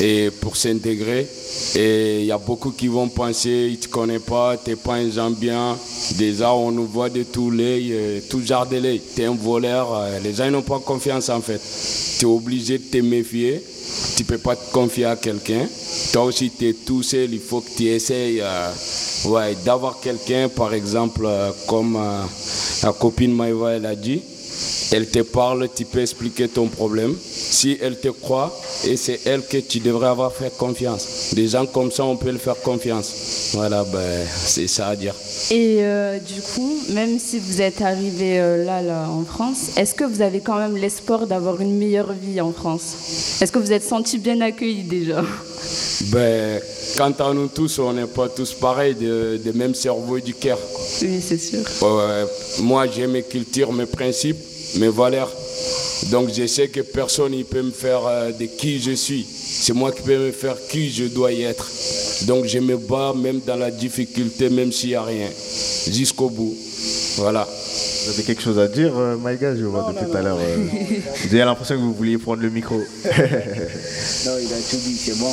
Et pour s'intégrer, il y a beaucoup qui vont penser, ils ne te connaissent pas, tu n'es pas un Zambien. Déjà, on nous voit de tous les, euh, tout genre de lait. Tu es un voleur. euh, Les gens n'ont pas confiance en fait. Tu es obligé de te méfier. Tu ne peux pas te confier à quelqu'un. Toi aussi, tu es tout seul. Il faut que tu essayes euh, ouais, d'avoir quelqu'un, par exemple, comme la copine Maïva elle a dit. Elle te parle, tu peux expliquer ton problème. Si elle te croit, et c'est elle que tu devrais avoir fait confiance. Des gens comme ça, on peut le faire confiance. Voilà, ben, c'est ça à dire. Et euh, du coup, même si vous êtes arrivé euh, là, là, en France, est-ce que vous avez quand même l'espoir d'avoir une meilleure vie en France? Est-ce que vous êtes senti bien accueilli déjà? Ben, quant à nous tous, on n'est pas tous pareils, de, de même cerveau et du cœur. Oui, c'est sûr. Moi, j'ai mes cultures, mes principes, mes valeurs. Donc, je sais que personne ne peut me faire euh, de qui je suis. C'est moi qui peux me faire qui je dois y être. Donc, je me bats même dans la difficulté, même s'il n'y a rien, jusqu'au bout. Voilà. Vous avez quelque chose à dire, euh, Maïga? Je vois depuis tout à l'heure. euh, <laughs> vous avez l'impression que vous vouliez prendre le micro. Non, il a tout dit, c'est bon.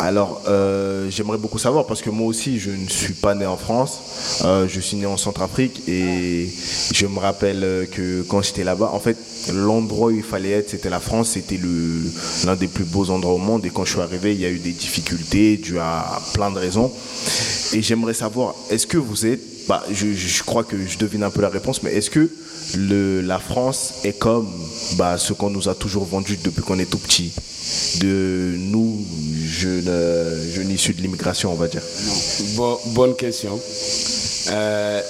Alors, euh, j'aimerais beaucoup savoir parce que moi aussi, je ne suis pas né en France. Euh, je suis né en Centrafrique et je me rappelle euh, que quand j'étais là-bas, en fait, l'endroit où il fallait être, c'était la France. C'était l'un des plus beaux endroits au monde. Et quand je suis arrivé, il y a eu des difficultés dues à plein de raisons. Et j'aimerais savoir, est-ce que vous êtes, bah, je, je crois que je devine un peu la réponse, mais est-ce que le, la France est comme bah, ce qu'on nous a toujours vendu depuis qu'on est tout petit de nous, jeunes, jeunes issus de l'immigration, on va dire Bon- bonne question. Euh,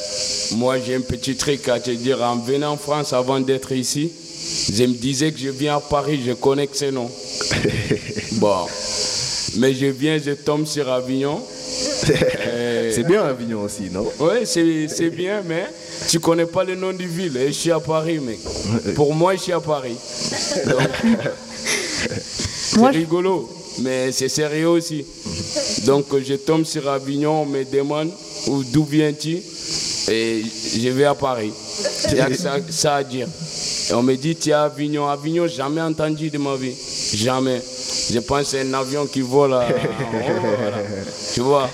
moi, j'ai un petit truc à te dire. En venant en France, avant d'être ici, je me disais que je viens à Paris, je connais que ces noms. <laughs> bon. Mais je viens, je tombe sur Avignon. <laughs> C'est bien Avignon aussi, non? Oui, c'est bien, mais tu connais pas le nom du ville. Et je suis à Paris, mec. Pour moi, je suis à Paris. <laughs> C'est rigolo, mais c'est sérieux aussi. Donc je tombe sur Avignon, on me demande où- d'où viens-tu et je vais à Paris. Il <laughs> y a que ça, ça à dire. Et on me dit, tu es à Avignon. Avignon, jamais entendu de ma vie. Jamais. Je pense que c'est un avion qui vole <laughs> voilà. Tu vois?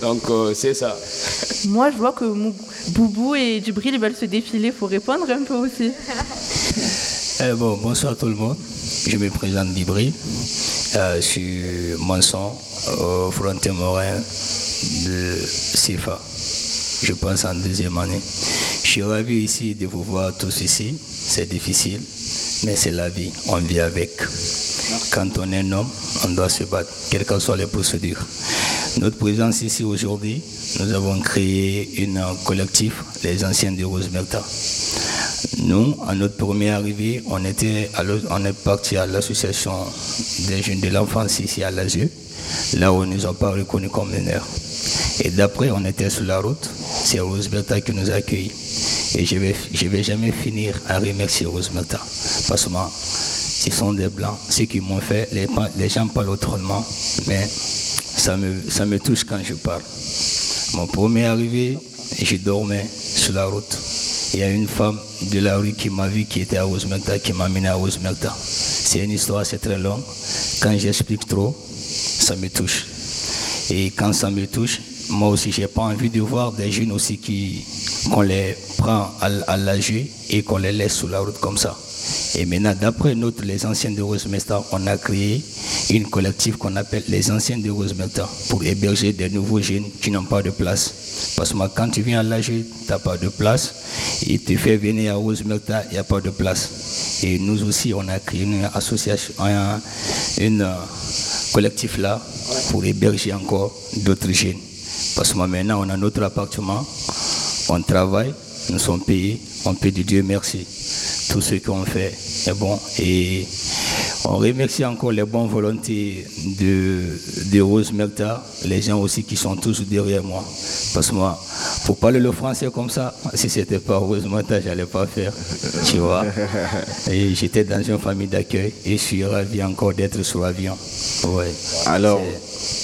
Donc euh, c'est ça. Moi, je vois que Boubou et Djibril ils veulent se défiler. Il faut répondre un peu aussi. <laughs> Eh bon, bonsoir tout le monde. Je me présente Dibri. Euh, je suis maçon au frontier morin de CIFA. Je pense en deuxième année. Je suis ravi ici de vous voir tous ici. C'est difficile, mais c'est la vie. On vit avec. Quand on est un homme, on doit se battre, quelles que soient les procédures. Notre présence ici aujourd'hui, nous avons créé une collectif, les anciens de Rosemerta. Nous, à notre première arrivée, on, était est parti à l'association des jeunes de l'enfance ici à l'ASE, là où ils ne nous ont pas reconnus comme meneurs. Et d'après, on était sur la route, c'est Roseberta qui nous a accueillis. Et je ne vais, je vais jamais finir à remercier Roseberta, parce que ce sont des blancs, ce qu'ils m'ont fait, les, les gens parlent autrement, mais ça me, ça me touche quand je parle. Mon premier arrivé, je dormais sur la route. Il y a une femme de la rue qui m'a vu, qui était à Rosemerta, qui m'a amené à Rosemerta. C'est une histoire, c'est très long. Quand j'explique trop, ça me touche. Et quand ça me touche, moi aussi, j'ai pas envie de voir des jeunes aussi qui, qu'on les prend à l'âge et qu'on les laisse sur la route comme ça. Et maintenant, d'après notre, les anciens de Rosemesta, on a créé une collective qu'on appelle les anciens de Rosemesta pour héberger des nouveaux jeunes qui n'ont pas de place. Parce que quand tu viens à l'âge, tu n'as pas de place. Et tu fais venir à Rosemesta, il n'y a pas de place. Et nous aussi, on a créé une association, un, une, euh, collectif là pour héberger encore d'autres jeunes. Parce que maintenant, on a notre appartement, on travaille, nous sommes payés, on peut dire Dieu merci. Tout ce qu'on fait est bon. Et on remercie encore les bonnes volontés de, de Rose Melta, les gens aussi qui sont tous derrière moi. Parce que moi, pour parler le français comme ça, <laughs> si c'était pas Rose Melta, je n'allais pas faire. Tu vois. Et j'étais dans une famille d'accueil et je suis ravi encore d'être sur l'avion. Ouais. Alors,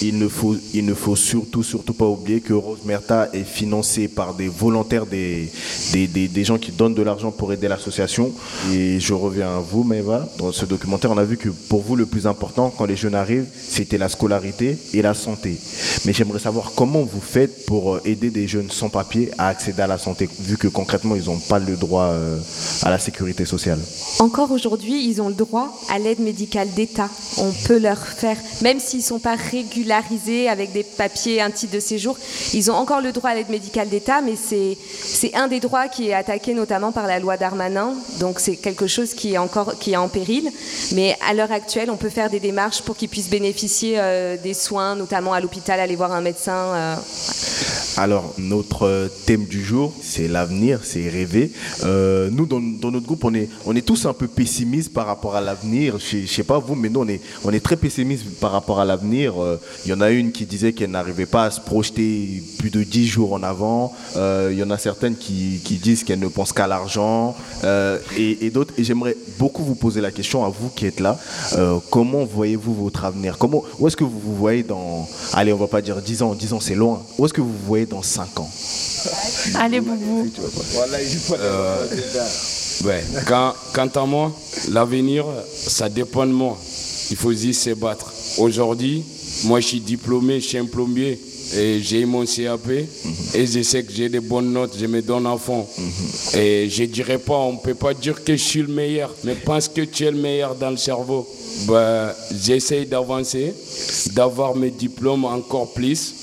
il ne, faut, surtout, surtout pas oublier que Rose Merta est financée par des volontaires, des, des, des- gens qui donnent de l'argent pour aider l'association. Et je reviens à vous, Maëva. Dans ce documentaire, on a vu que pour vous, le plus important, quand les jeunes arrivent, c'était la scolarité et la santé. Mais j'aimerais savoir comment vous faites pour euh, aider des jeunes sans papier à accéder à la santé, vu que concrètement, ils n'ont pas le droit euh, à la sécurité sociale. Encore aujourd'hui, ils ont le droit à l'aide médicale d'État. On peut leur faire, même s'ils ne sont pas régularisés avec des papiers, un titre de séjour. Ils ont encore le droit à l'aide médicale d'État, mais c'est un des droits qui est attaqué notamment par la loi Darmanin. Donc c'est quelque chose qui est encore qui est en péril. Mais à l'heure actuelle, on peut faire des démarches pour qu'ils puissent bénéficier euh, des soins, notamment à l'hôpital, aller voir un médecin. euh, Alors, notre thème du jour, c'est l'avenir, c'est rêver. Euh, nous, dans, notre groupe, on est, on est tous un peu pessimistes par rapport à l'avenir. Je ne sais pas vous, mais nous, on est, on est très pessimistes par rapport à l'avenir. Euh, Il y en a une qui disait qu'elle n'arrivait pas à se projeter plus de 10 jours en avant. Euh, Il y en a certaines qui, qui disent qu'elles ne pensent qu'à l'argent euh, et, et d'autres. Et j'aimerais beaucoup vous poser la question à vous qui êtes là. Euh, comment voyez-vous votre avenir? Comment, Où est-ce que vous vous voyez dans... Allez, on va pas dire 10 ans, 10 ans c'est loin. Où est-ce que vous vous voyez dans 5 ans? Allez, Boubou. Euh, ouais. Quant, quant à moi, l'avenir, ça dépend de moi. Il faut juste se battre. Aujourd'hui, moi, je suis diplômé, je suis un plombier. Et j'ai mon CAP et je sais que j'ai des bonnes notes, je me donne à fond. Et je dirais pas, on peut pas dire que je suis le meilleur, mais pense que tu es le meilleur dans le cerveau. Ben, j'essaye d'avancer, d'avoir mes diplômes encore plus.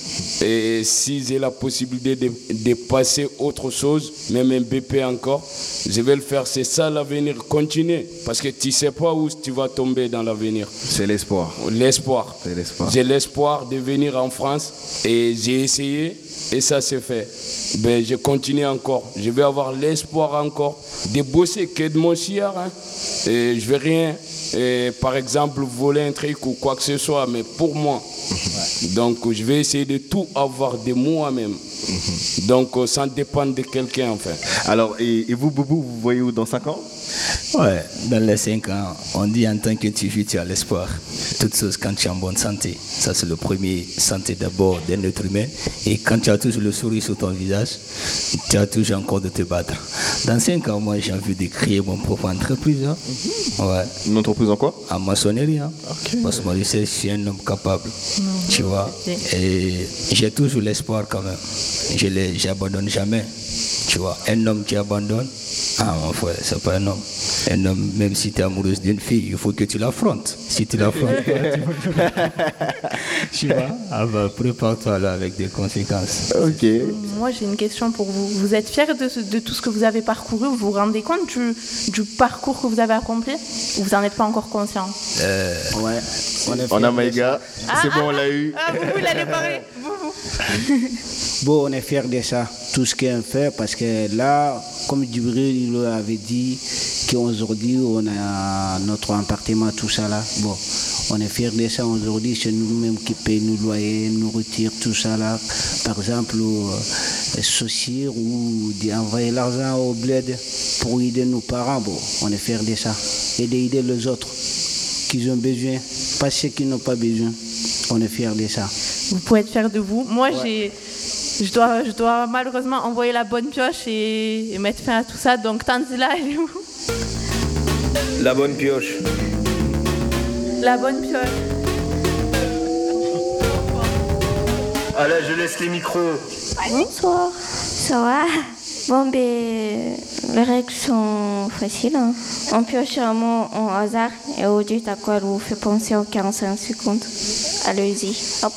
Et si j'ai la possibilité de, de passer autre chose, même un BP encore, je vais le faire. C'est ça l'avenir. Continuer. Parce que tu sais pas où tu vas tomber dans l'avenir. C'est l'espoir. L'espoir. C'est l'espoir. J'ai l'espoir de venir en France et j'ai essayé et ça s'est fait. Ben, je continue encore. Je vais avoir l'espoir encore de bosser que de mon chiard. Hein. Et je vais rien, et, par exemple, voler un truc ou quoi que ce soit, mais pour moi. Donc, je vais essayer de tout avoir de moi-même. Donc, euh, sans dépendre de quelqu'un, enfin. Alors, et, et vous, Boubou, vous voyez où dans 5 ans? Ouais, dans les 5 ans, on dit en tant que tu vis, tu as l'espoir. Toute chose quand tu es en bonne santé. Ça, c'est le premier santé d'abord d'un être humain. Et quand tu as toujours le sourire sur ton visage, tu as toujours encore de te battre. Dans 5 ans, moi, j'ai envie de créer mon propre entreprise. hein. Ouais. Une entreprise en quoi? En maçonnerie. hein. Parce que moi, je sais que je suis un homme capable. Tu vois? Et j'ai toujours l'espoir quand même. Je j'abandonne jamais. Tu vois, un homme qui abandonne, ah mon frère, c'est pas un homme. Un homme, même si tu es amoureuse d'une fille, il faut que tu l'affrontes. Tu l'affrontes <laughs> pas, tu vois, ah bah, prépare-toi là avec des conséquences. Ok. Moi, j'ai une question pour vous. Vous êtes fiers de, ce- de tout ce que vous avez parcouru? Vous vous rendez compte du, du parcours que vous avez accompli? Ou vous n'en êtes pas encore conscient? Ouais. On a Maïga. C'est bon, on l'a eu. Ah, vous. <laughs> Vous, vous. Bon, on est fiers de ça, tout ce qu'on fait, parce que là, comme Djibril il avait dit, qu'aujourd'hui, on a notre appartement, tout ça là. Bon, on est fiers de ça aujourd'hui, c'est nous-mêmes qui payons nos loyers, nourriture, tout ça là. Par exemple, euh, saucir ou d'envoyer l'argent au bled pour aider nos parents. Bon, on est fiers de ça. Et d'aider les autres qui ont besoin, pas ceux qui n'ont pas besoin. On est fiers de ça. Vous pouvez être fiers de vous. Moi, j'ai, je, dois, je dois malheureusement envoyer la bonne pioche et, et mettre fin à tout ça. Donc, Tanzila, elle est où? La bonne pioche. La bonne pioche. Allez, je laisse les micros. Bonsoir, ça va Bon, ben, les règles sont faciles. hein. On pioche un mot au hasard et au dites à quoi vous fait penser en 45 secondes. Allez-y, hop.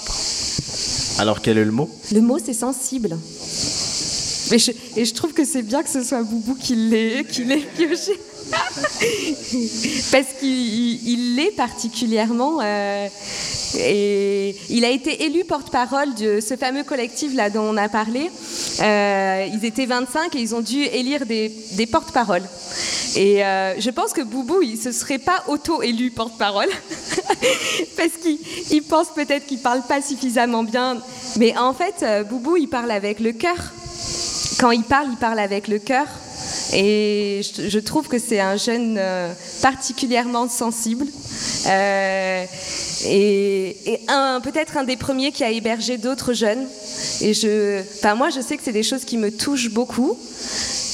Alors, quel est le mot? Le mot, c'est sensible. Mais je- et je trouve que c'est bien que ce soit Boubou qui l'ait qui l'ait pioché. <laughs> Parce qu'il il- il l'est particulièrement. euh, et il a été élu porte-parole de ce fameux collectif là dont on a parlé. Euh, ils étaient 25 et ils ont dû élire des, des porte-paroles. Et euh, je pense que Boubou, il se serait pas auto-élu porte-parole. <laughs> Parce qu'il il pense peut-être qu'il parle pas suffisamment bien. Mais en fait, Boubou, il parle avec le cœur. Quand il parle, il parle avec le cœur. Et je, trouve que c'est un jeune euh, particulièrement sensible. Euh, et et peut-être un des premiers qui a hébergé d'autres jeunes. Et je, moi, je sais que c'est des choses qui me touchent beaucoup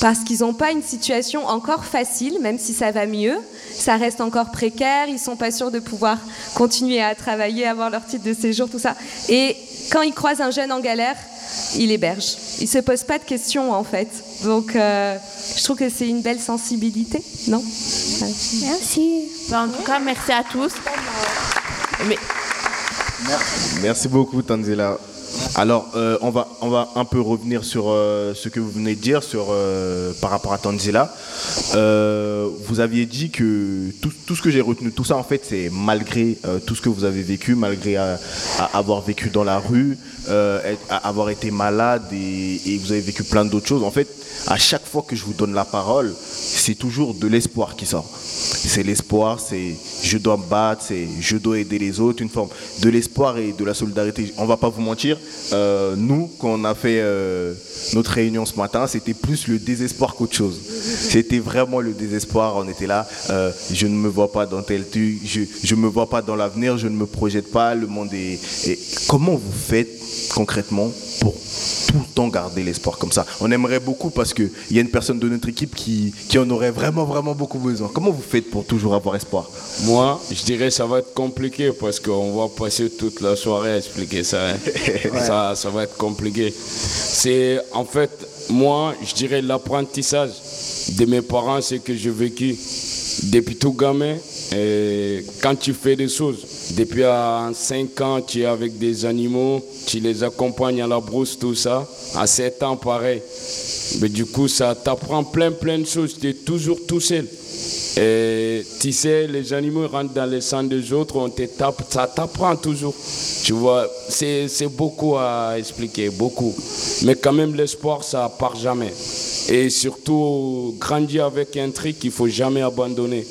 parce qu'ils n'ont pas une situation encore facile, même si ça va mieux. Ça reste encore précaire, ils sont pas sûrs de pouvoir continuer à travailler, avoir leur titre de séjour, tout ça. Et quand ils croisent un jeune en galère, il héberge. Il se pose pas de questions en fait. Donc, euh, je trouve que c'est une belle sensibilité, non? Merci. Ben, en tout cas, merci à tous. Mais Merci beaucoup, Tanzila. Alors, euh, on, va, on va un peu revenir sur euh, ce que vous venez de dire sur, euh, par rapport à Tanzila. Vous aviez dit que tout, tout ce que j'ai retenu, tout ça en fait, c'est malgré tout ce que vous avez vécu, malgré avoir vécu dans la rue, avoir été malade et, vous avez vécu plein d'autres choses. En fait, à chaque fois que je vous donne la parole, c'est toujours de l'espoir qui sort. C'est l'espoir, c'est je dois me battre, c'est je dois aider les autres, une forme de l'espoir et de la solidarité. On va pas vous mentir, euh, nous, quand on a fait euh, notre réunion ce matin, c'était plus le désespoir qu'autre chose. C'était vraiment le désespoir. On était là, euh, je ne me vois pas dans tel truc, je je me vois pas dans l'avenir, je ne me projette pas, le monde est. et comment vous faites concrètement pour tout le temps garder l'espoir comme ça? On aimerait beaucoup parce qu'il y a une personne de notre équipe qui, qui en aurait vraiment, vraiment beaucoup besoin. Comment vous faites pour toujours avoir espoir? Moi, je dirais ça va être compliqué parce qu'on va passer toute la soirée à expliquer ça. hein. <laughs> ça, va être compliqué. C'est en fait, moi, je dirais l'apprentissage de mes parents, c'est que j'ai vécu depuis tout gamin. Quand tu fais des choses, depuis à 5 ans, tu es avec des animaux, tu les accompagnes à la brousse, tout ça. À 7 ans, pareil. Mais du coup, ça t'apprend plein, plein de choses. Tu es toujours tout seul. Et tu sais, les animaux rentrent dans les sangs des autres, on te tape, ça t'apprend toujours. Tu vois, c'est beaucoup à expliquer, beaucoup. Mais quand même, l'espoir, ça part jamais. Et surtout, grandir avec un truc qu'il faut jamais abandonner,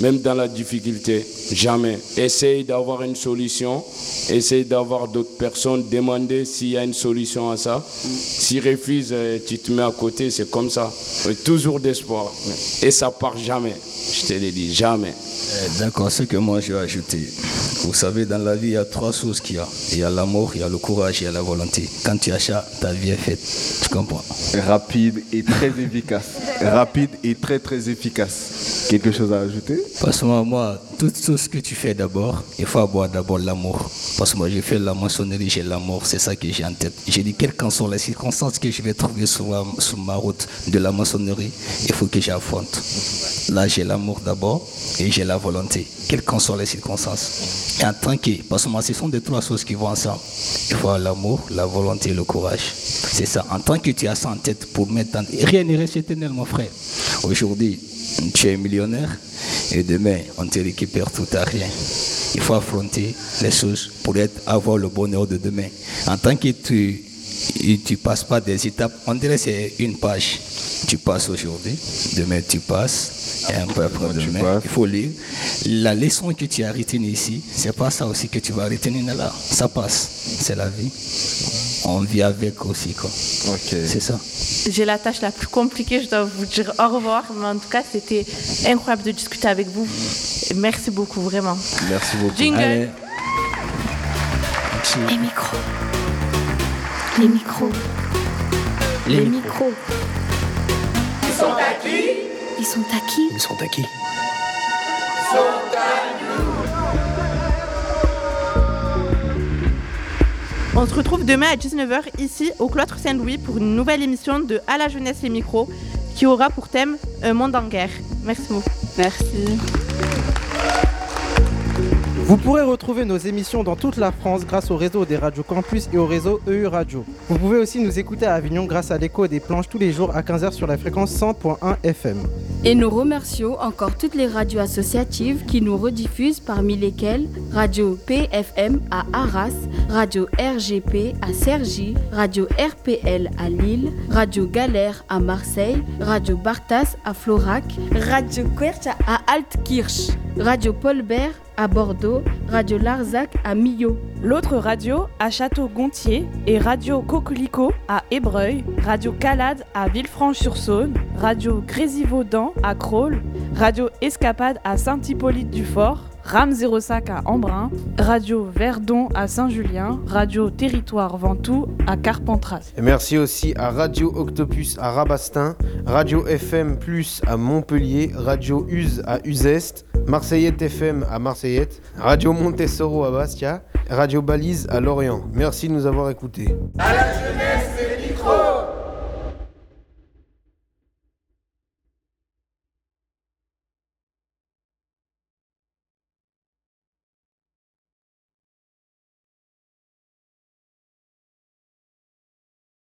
même dans la difficulté, jamais. Essaye d'avoir une solution, essaye d'avoir d'autres personnes, demander s'il y a une solution à ça. S'ils refusent, euh, tu te mets à côté, c'est comme ça. Toujours d'espoir. Et ça part jamais. Je te l'ai dit, jamais. Euh, D'accord, ce que moi je vais ajouter. Vous savez, dans la vie, il y a trois choses qu'il y a. Il y a l'amour, il y a le courage, il y a la volonté. Quand tu as ça, ta vie est faite. Tu comprends? Rapide et très efficace. Rapide et très très efficace. Quelque chose à ajouter? Parce que moi, moi, tout, tout ce que tu fais d'abord, il faut avoir d'abord l'amour. Parce que moi, j'ai fait la maçonnerie, j'ai l'amour, c'est ça que j'ai en tête. J'ai dit, quelles qu'en sont les circonstances que je vais trouver sur, ma- sur ma route de la maçonnerie, il faut que j'affronte. Là, j'ai l'amour d'abord et j'ai la volonté, quelles qu'en soient les circonstances. Et en tant que, parce que moi, ce sont des trois choses qui vont ensemble. Il faut l'amour, la volonté et le courage. C'est ça. En tant que tu as ça en tête pour mettre en... Rien n'est reste éternel, mon frère. Aujourd'hui, tu es millionnaire et demain, on te récupère tout à rien. Il faut affronter les choses pour être, avoir le bonheur de demain. En tant que tu et tu passes pas des étapes, on dirait que c'est une page. Tu passes aujourd'hui, demain tu passes, et un peu après demain, il faut lire. La leçon que tu as retenue ici, c'est pas ça aussi que tu vas retenir là. Ça passe, c'est la vie. On vit avec aussi, quoi. C'est ça. J'ai la tâche la plus compliquée, je dois vous dire au revoir, mais en tout cas, c'était incroyable de discuter avec vous. Merci beaucoup, vraiment. Merci beaucoup. Jingle. Allez. Les micros. Les micros. Les micros. Ils sont à qui? Ils sont à qui? Ils sont à qui? Sont à nous. On se retrouve demain à 19h ici au Cloître Saint-Louis pour une nouvelle émission de À la jeunesse les micros qui aura pour thème Un monde en guerre. Merci beaucoup. Merci. Vous pourrez retrouver nos émissions dans toute la France grâce au réseau des radios Campus et au réseau EU Radio. Vous pouvez aussi nous écouter à Avignon grâce à l'écho des planches tous les jours à 15h sur la fréquence 100.1 FM. Et nous remercions encore toutes les radios associatives qui nous rediffusent, parmi lesquelles Radio PFM à Arras, Radio RGP à Cergy, Radio RPL à Lille, Radio Galère à Marseille, Radio Bartas à Florac, Radio Querch à Altkirch, Radio Paul Bert à Bordeaux, Radio Larzac à Millau. L'autre radio à Château-Gontier et Radio Coquelicot à Ébreuil, Radio Calade à Villefranche-sur-Saône, Radio Grésivaudan à Crolles, Radio Escapade à Saint-Hippolyte-du-Fort, RAM 05 à Embrun, Radio Verdon à Saint-Julien, Radio Territoire Ventoux à Carpentras. Et merci aussi à Radio Octopus à Rabastin, Radio FM Plus à Montpellier, Radio Uz à Uzeste, Marseillette FM à Marseillette, Radio Montessoro à Bastia, Radio Balise à Lorient. Merci de nous avoir écoutés. À la jeunesse